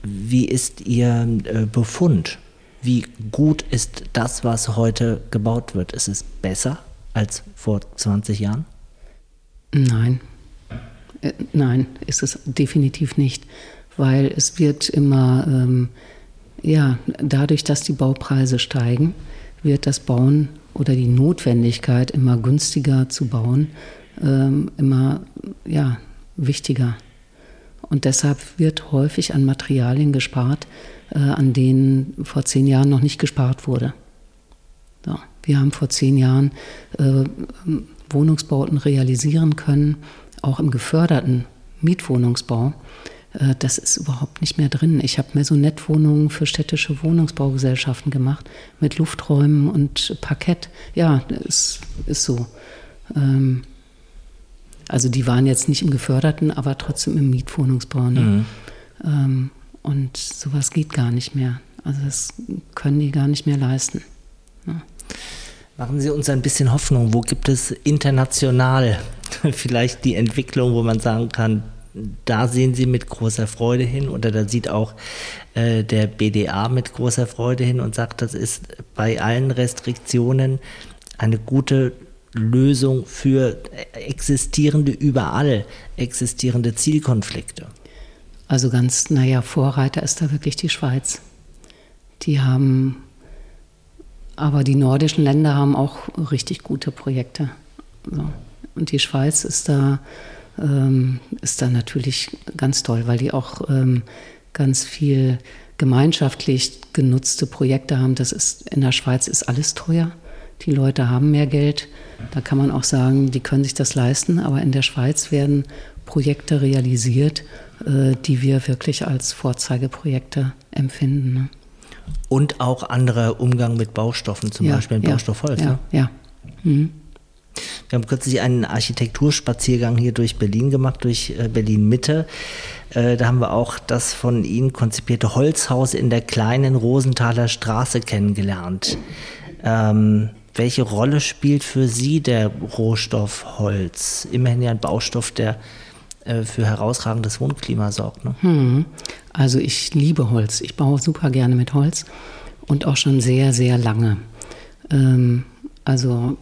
Wie ist Ihr äh, Befund? Wie gut ist das, was heute gebaut wird? Ist es besser als vor 20 Jahren? Nein, äh, nein, ist es definitiv nicht, weil es wird immer, ähm, ja, dadurch, dass die Baupreise steigen, wird das Bauen oder die Notwendigkeit, immer günstiger zu bauen, ähm, immer ja, wichtiger. Und deshalb wird häufig an Materialien gespart, äh, an denen vor zehn Jahren noch nicht gespart wurde. So. Wir haben vor zehn Jahren äh, Wohnungsbauten realisieren können, auch im geförderten Mietwohnungsbau. Äh, das ist überhaupt nicht mehr drin. Ich habe Maisonette-Wohnungen für städtische Wohnungsbaugesellschaften gemacht mit Lufträumen und Parkett. Ja, ist, ist so. Ähm, also die waren jetzt nicht im geförderten, aber trotzdem im Mietwohnungsbau. Ne? Mhm. Ähm, und sowas geht gar nicht mehr. Also das können die gar nicht mehr leisten. Ne? Machen Sie uns ein bisschen Hoffnung. Wo gibt es international vielleicht die Entwicklung, wo man sagen kann, da sehen Sie mit großer Freude hin oder da sieht auch äh, der BDA mit großer Freude hin und sagt, das ist bei allen Restriktionen eine gute Lösung für existierende, überall existierende Zielkonflikte. Also ganz, naja, Vorreiter ist da wirklich die Schweiz. Die haben aber die nordischen Länder haben auch richtig gute Projekte. So. Und die Schweiz ist da, ähm, ist da natürlich ganz toll, weil die auch ähm, ganz viel gemeinschaftlich genutzte Projekte haben. Das ist in der Schweiz ist alles teuer. Die Leute haben mehr Geld. Da kann man auch sagen, die können sich das leisten. Aber in der Schweiz werden Projekte realisiert, äh, die wir wirklich als Vorzeigeprojekte empfinden. Ne? Und auch anderer Umgang mit Baustoffen, zum ja, Beispiel mit ja, Baustoff Holz. Ja, ne? ja. Mhm. Wir haben kürzlich einen Architekturspaziergang hier durch Berlin gemacht, durch äh, Berlin Mitte. Äh, da haben wir auch das von Ihnen konzipierte Holzhaus in der kleinen Rosenthaler Straße kennengelernt. Ähm, welche Rolle spielt für Sie der Rohstoff Holz? Immerhin ja ein Baustoff, der äh, für herausragendes Wohnklima sorgt. Ne? Hm. Also ich liebe Holz. Ich baue super gerne mit Holz und auch schon sehr, sehr lange. Ähm, also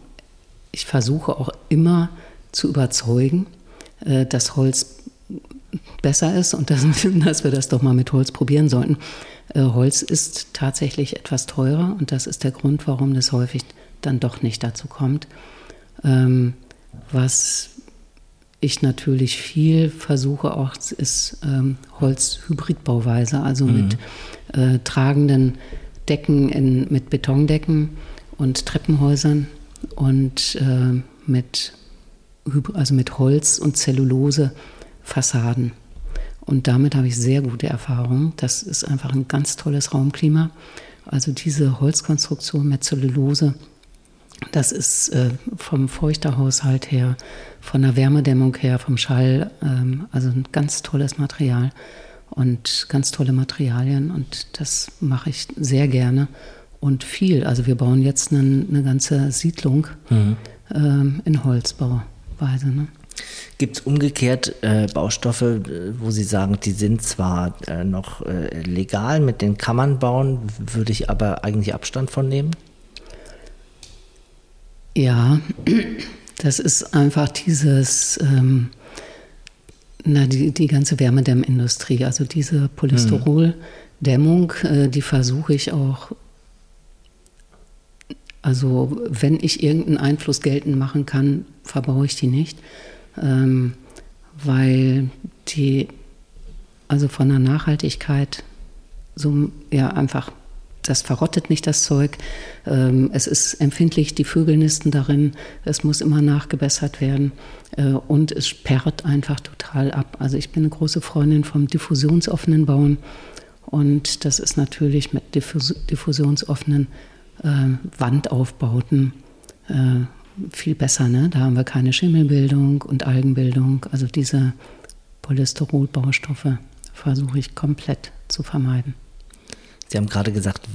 ich versuche auch immer zu überzeugen, äh, dass Holz besser ist und dass, dass, wir das doch mal mit Holz probieren sollten. Äh, Holz ist tatsächlich etwas teurer und das ist der Grund, warum das häufig dann doch nicht dazu kommt. Ähm, was ich natürlich viel versuche auch, ist ähm, Holzhybridbauweise, also mhm. mit äh, tragenden Decken in, mit Betondecken und Treppenhäusern und äh, mit, also mit Holz und Zellulose Fassaden. Und damit habe ich sehr gute Erfahrungen. Das ist einfach ein ganz tolles Raumklima. Also diese Holzkonstruktion mit Zellulose, das ist äh, vom Feuchterhaushalt her, von der Wärmedämmung her, vom Schall, ähm, also ein ganz tolles Material und ganz tolle Materialien. Und das mache ich sehr gerne und viel. Also wir bauen jetzt eine, eine ganze Siedlung mhm. ähm, in Holzbauweise. Ne? Gibt es umgekehrt äh, Baustoffe, äh, wo Sie sagen, die sind zwar äh, noch äh, legal, mit denen kann man bauen, würde ich aber eigentlich Abstand von nehmen? Ja, das ist einfach dieses, ähm, na, die, die ganze Wärmedämmindustrie, also diese Polystyroldämmung, äh, die versuche ich auch also wenn ich irgendeinen Einfluss geltend machen kann, verbaue ich die nicht, ähm, weil die also von der Nachhaltigkeit so ja einfach das verrottet nicht das Zeug. Ähm, es ist empfindlich, die Vögel nisten darin. Es muss immer nachgebessert werden äh, und es sperrt einfach total ab. Also ich bin eine große Freundin vom diffusionsoffenen Bauen und das ist natürlich mit diffus diffusionsoffenen äh, Wandaufbauten äh, viel besser. Ne? Da haben wir keine Schimmelbildung und Algenbildung. Also diese Polysterolbaustoffe versuche ich komplett zu vermeiden. Sie haben gerade gesagt,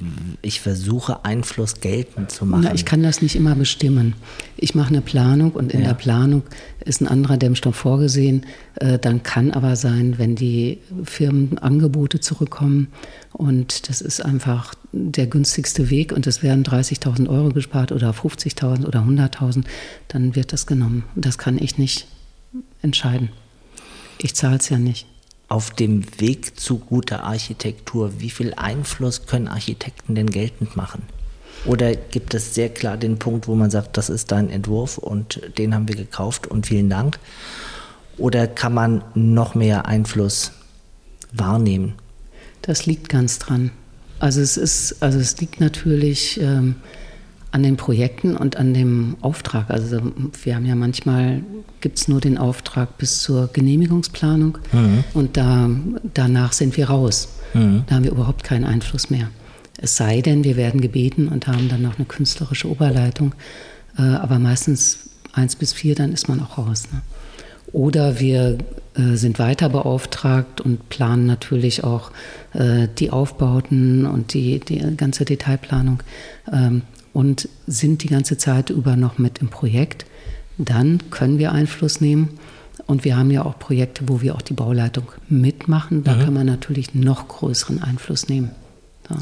ich versuche Einfluss geltend zu machen. Na, ich kann das nicht immer bestimmen. Ich mache eine Planung und in ja. der Planung ist ein anderer Dämmstoff vorgesehen. Äh, dann kann aber sein, wenn die Firmenangebote zurückkommen und das ist einfach der günstigste Weg und es werden 30.000 Euro gespart oder 50.000 oder 100.000, dann wird das genommen. Das kann ich nicht entscheiden. Ich zahle es ja nicht auf dem Weg zu guter Architektur, wie viel Einfluss können Architekten denn geltend machen? Oder gibt es sehr klar den Punkt, wo man sagt, das ist dein Entwurf und den haben wir gekauft und vielen Dank? Oder kann man noch mehr Einfluss wahrnehmen? Das liegt ganz dran. Also es ist, also es liegt natürlich ähm, an den Projekten und an dem Auftrag. Also wir haben ja manchmal, gibt es nur den Auftrag bis zur Genehmigungsplanung mhm. und da, danach sind wir raus. Mhm. Da haben wir überhaupt keinen Einfluss mehr. Es sei denn, wir werden gebeten und haben dann noch eine künstlerische Oberleitung. Äh, aber meistens eins bis vier, dann ist man auch raus. Ne? Oder wir äh, sind weiter beauftragt und planen natürlich auch äh, die Aufbauten und die, die ganze Detailplanung. Ähm, und sind die ganze Zeit über noch mit im Projekt, dann können wir Einfluss nehmen. Und wir haben ja auch Projekte, wo wir auch die Bauleitung mitmachen. Da mhm. kann man natürlich noch größeren Einfluss nehmen. So.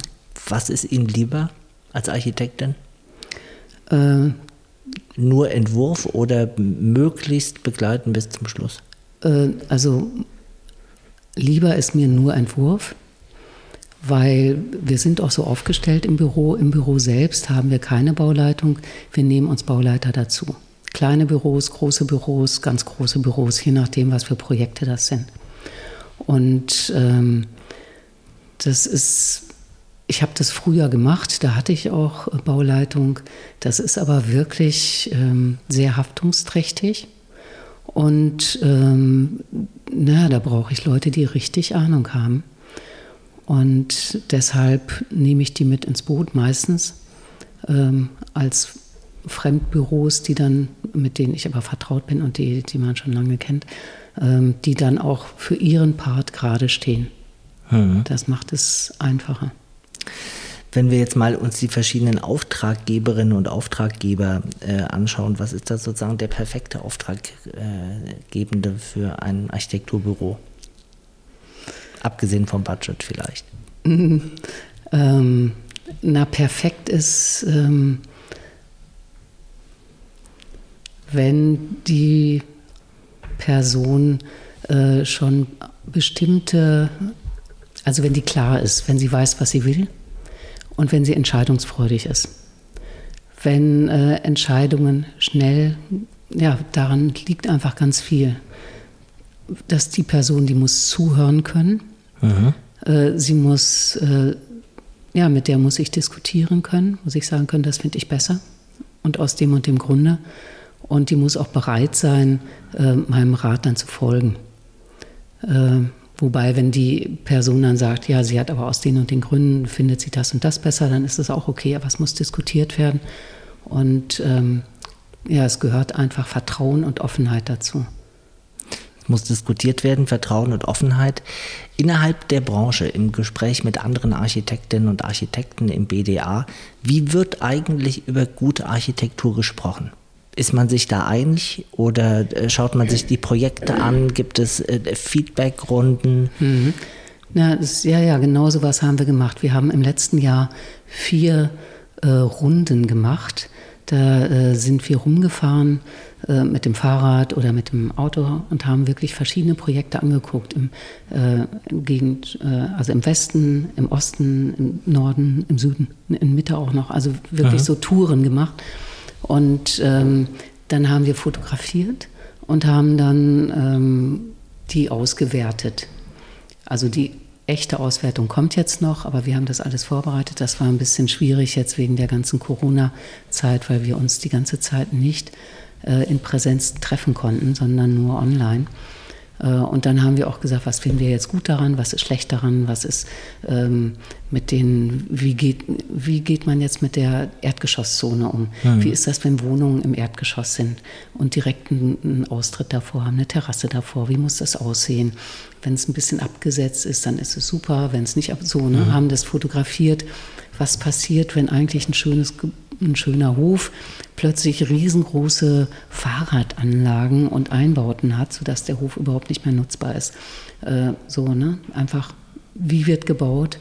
Was ist Ihnen lieber als Architektin? Äh, Nur Entwurf oder möglichst begleiten bis zum Schluss? Äh, also lieber ist mir nur Entwurf weil wir sind auch so aufgestellt im Büro. Im Büro selbst haben wir keine Bauleitung. Wir nehmen uns Bauleiter dazu. Kleine Büros, große Büros, ganz große Büros, je nachdem, was für Projekte das sind. Und ähm, das ist, ich habe das früher gemacht, da hatte ich auch Bauleitung. Das ist aber wirklich ähm, sehr haftungsträchtig. Und ähm, na, da brauche ich Leute, die richtig Ahnung haben. Und deshalb nehme ich die mit ins Boot meistens ähm, als Fremdbüros, die dann, mit denen ich aber vertraut bin und die, die man schon lange kennt, ähm, die dann auch für ihren Part gerade stehen. Mhm. Das macht es einfacher. Wenn wir jetzt mal uns die verschiedenen Auftraggeberinnen und Auftraggeber äh, anschauen, was ist da sozusagen der perfekte Auftraggebende für ein Architekturbüro? Abgesehen vom Budget vielleicht. ähm, na, perfekt ist, ähm, wenn die Person äh, schon bestimmte, also wenn die klar ist, wenn sie weiß, was sie will und wenn sie entscheidungsfreudig ist. Wenn äh, Entscheidungen schnell, ja, daran liegt einfach ganz viel, dass die Person, die muss zuhören können, mhm. äh, sie muss, äh, ja, mit der muss ich diskutieren können, muss ich sagen können, das finde ich besser und aus dem und dem Grunde. Und die muss auch bereit sein, äh, meinem Rat dann zu folgen. Wobei, wenn die Person dann sagt, ja, sie hat aber aus den und den Gründen, findet sie das und das besser, dann ist das auch okay, aber es muss diskutiert werden. Und ähm, ja, es gehört einfach Vertrauen und Offenheit dazu. Muss diskutiert werden, Vertrauen und Offenheit. Innerhalb der Branche, im Gespräch mit anderen Architektinnen und Architekten im BDA, wie wird eigentlich über gute Architektur gesprochen? Ist man sich da einig oder äh, schaut man sich die Projekte an? Gibt es äh, Feedbackrunden? Mhm. Ja, ja, ja, genau so was haben wir gemacht. Wir haben im letzten Jahr vier äh, Runden gemacht. Da äh, sind wir rumgefahren äh, mit dem Fahrrad oder mit dem Auto und haben wirklich verschiedene Projekte angeguckt. Im, äh, Gegend, also im Westen, im Osten, im Norden, im Süden, in Mitte auch noch. Also wirklich Aha. so Touren gemacht. Und ähm, dann haben wir fotografiert und haben dann ähm, die ausgewertet. Also die echte Auswertung kommt jetzt noch, aber wir haben das alles vorbereitet. Das war ein bisschen schwierig jetzt wegen der ganzen Corona-Zeit, weil wir uns die ganze Zeit nicht äh, in Präsenz treffen konnten, sondern nur online. Äh, und dann haben wir auch gesagt, was finden wir jetzt gut daran, was ist schlecht daran, was ist ähm, mit den, wie geht, wie geht man jetzt mit der Erdgeschosszone um? Mhm. Wie ist das, wenn Wohnungen im Erdgeschoss sind und direkt einen Austritt davor haben, eine Terrasse davor? Wie muss das aussehen? Wenn es ein bisschen abgesetzt ist, dann ist es super. Wenn es nicht ab so, ne, mhm. haben das fotografiert. Was passiert, wenn eigentlich ein schönes ein schöner Hof plötzlich riesengroße Fahrradanlagen und Einbauten hat, sodass der Hof überhaupt nicht mehr nutzbar ist. Äh, so, ne? Einfach, wie wird gebaut?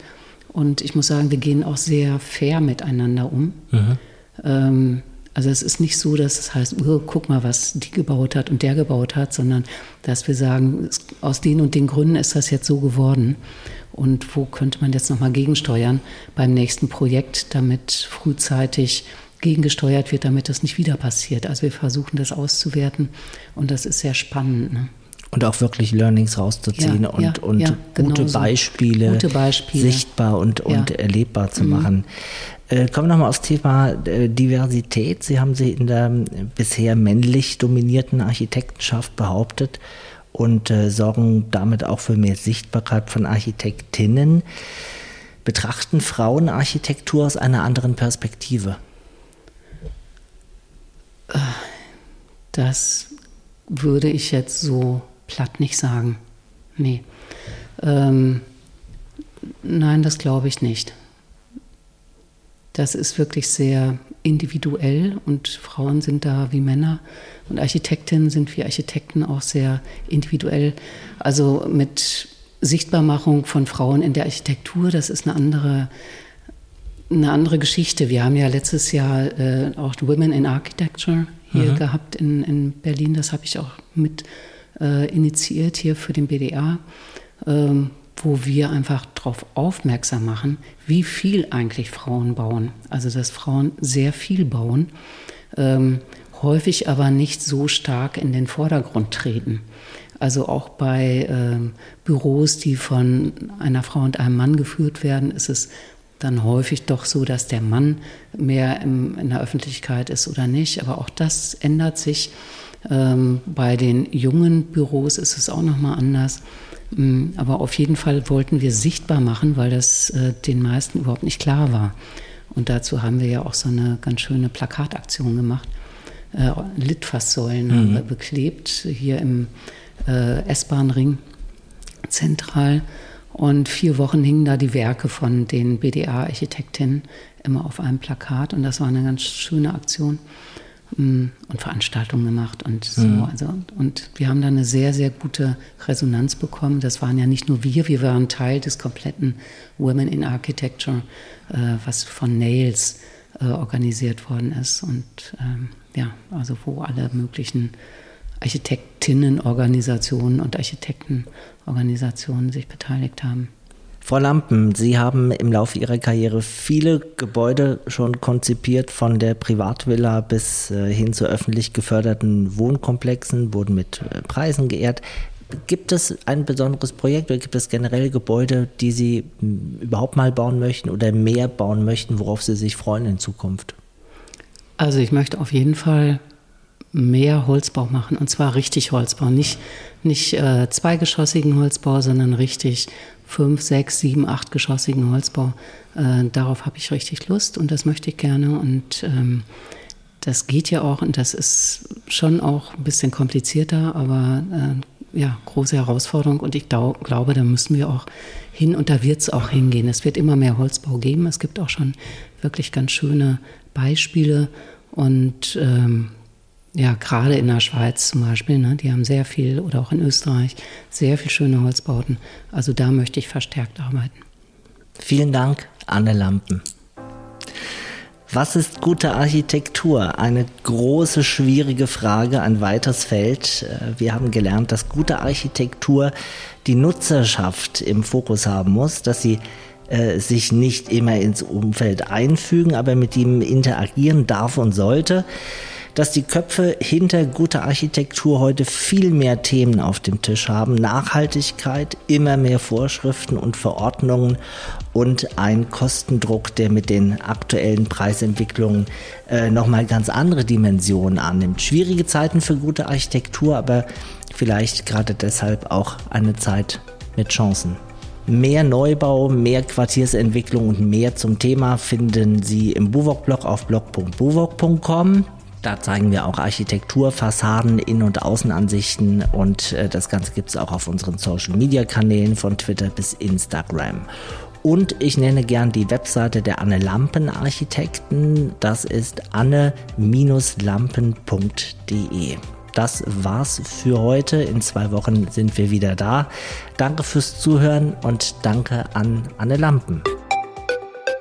Und ich muss sagen, wir gehen auch sehr fair miteinander um. Mhm. Ähm, also es ist nicht so, dass es heißt, oh, guck mal, was die gebaut hat und der gebaut hat, sondern dass wir sagen, aus den und den Gründen ist das jetzt so geworden. Und wo könnte man jetzt nochmal gegensteuern beim nächsten Projekt, damit frühzeitig gegengesteuert wird, damit das nicht wieder passiert. Also wir versuchen das auszuwerten und das ist sehr spannend. Ne? Und auch wirklich Learnings rauszuziehen ja, und, ja, und ja, gute, Beispiele gute, Beispiele sichtbar und, und erlebbar zu mhm. machen. Äh, kommen wir nochmal aufs Thema äh, Diversität. Sie haben sie in der bisher männlich dominierten Architektenschaft behauptet und äh, sorgen damit auch für mehr Sichtbarkeit von Architektinnen. Betrachten Frauen Architektur aus einer anderen Perspektive? Das würde ich jetzt so platt nicht sagen. Nee. Ähm, nein, das glaube ich nicht. Das ist wirklich sehr individuell und Frauen sind da wie Männer und Architektinnen sind wie Architekten auch sehr individuell. Also mit Sichtbarmachung von Frauen in der Architektur, das ist eine andere, eine andere Geschichte. Wir haben ja letztes Jahr äh, auch Women in Architecture hier mhm. gehabt in, in Berlin. Das habe ich auch mit äh, initiiert hier für den BDA. Ähm, wo wir einfach darauf aufmerksam machen, wie viel eigentlich Frauen bauen. Also dass Frauen sehr viel bauen, ähm, häufig aber nicht so stark in den Vordergrund treten. Also auch bei ähm, Büros, die von einer Frau und einem Mann geführt werden, ist es dann häufig doch so, dass der Mann mehr im, in der Öffentlichkeit ist oder nicht. Aber auch das ändert sich. Ähm, bei den jungen Büros ist es auch nochmal anders. Mm, aber auf jeden Fall wollten wir sichtbar machen, weil das äh, den meisten überhaupt nicht klar war. Und dazu haben wir ja auch so eine ganz schöne Plakataktion gemacht. Äh, Litfaßsäulen mhm. haben wir beklebt, hier im äh, S-Bahn-Ring zentral. Und vier Wochen hingen da die Werke von den BDA-Architektinnen immer auf einem Plakat. Und das war eine ganz schöne Aktion und Veranstaltungen gemacht und so. Mhm. Also, und wir haben da eine sehr, sehr gute Resonanz bekommen. Das waren ja nicht nur wir, wir waren Teil des kompletten Women in Architecture, äh, was von Nails äh, organisiert worden ist. Und ähm, ja, also wo alle möglichen Architektinnenorganisationen und Architektenorganisationen sich beteiligt haben. Frau Lampen, Sie haben im Laufe Ihrer Karriere viele Gebäude schon konzipiert, von der Privatvilla bis äh, hin zu öffentlich geförderten Wohnkomplexen, wurden mit äh, Preisen geehrt. Gibt es ein besonderes Projekt oder gibt es generell Gebäude, die Sie hm, überhaupt mal bauen möchten oder mehr bauen möchten, worauf Sie sich freuen in Zukunft? Also ich möchte auf jeden Fall mehr Holzbau machen und zwar richtig Holzbau, nicht, nicht äh, zweigeschossigen Holzbau, sondern richtig fünf, sechs, sieben, achtgeschossigen Holzbau. Äh, darauf habe ich richtig Lust und das möchte ich gerne und ähm, das geht ja auch und das ist schon auch ein bisschen komplizierter, aber äh, ja, große Herausforderung und ich glaube, da müssen wir auch hin und da wird es auch hingehen. Es wird immer mehr Holzbau geben. Es gibt auch schon wirklich ganz schöne Beispiele und ähm, ja, gerade in der Schweiz zum Beispiel, ne, die haben sehr viel, oder auch in Österreich, sehr viel schöne Holzbauten. Also da möchte ich verstärkt arbeiten. Vielen Dank, Anne Lampen. Was ist gute Architektur? Eine große, schwierige Frage, ein weites Feld. Äh, wir haben gelernt, dass gute Architektur die Nutzerschaft im Fokus haben muss, dass sie äh, sich nicht immer ins Umfeld einfügen, aber mit ihm interagieren darf und sollte dass die Köpfe hinter guter Architektur heute viel mehr Themen auf dem Tisch haben. Nachhaltigkeit, immer mehr Vorschriften und Verordnungen und ein Kostendruck, der mit den aktuellen Preisentwicklungen äh, nochmal ganz andere Dimensionen annimmt. Schwierige Zeiten für gute Architektur, aber vielleicht gerade deshalb auch eine Zeit mit Chancen. Mehr Neubau, mehr Quartiersentwicklung und mehr zum Thema finden Sie im Buwok-Blog auf blog.buwok.com. Da zeigen wir auch Architektur, Fassaden, Innen- und Außenansichten und äh, das Ganze gibt es auch auf unseren Social-Media-Kanälen von Twitter bis Instagram. Und ich nenne gern die Webseite der Anne Lampen Architekten. Das ist anne-lampen.de. Das war's für heute. In zwei Wochen sind wir wieder da. Danke fürs Zuhören und danke an Anne Lampen.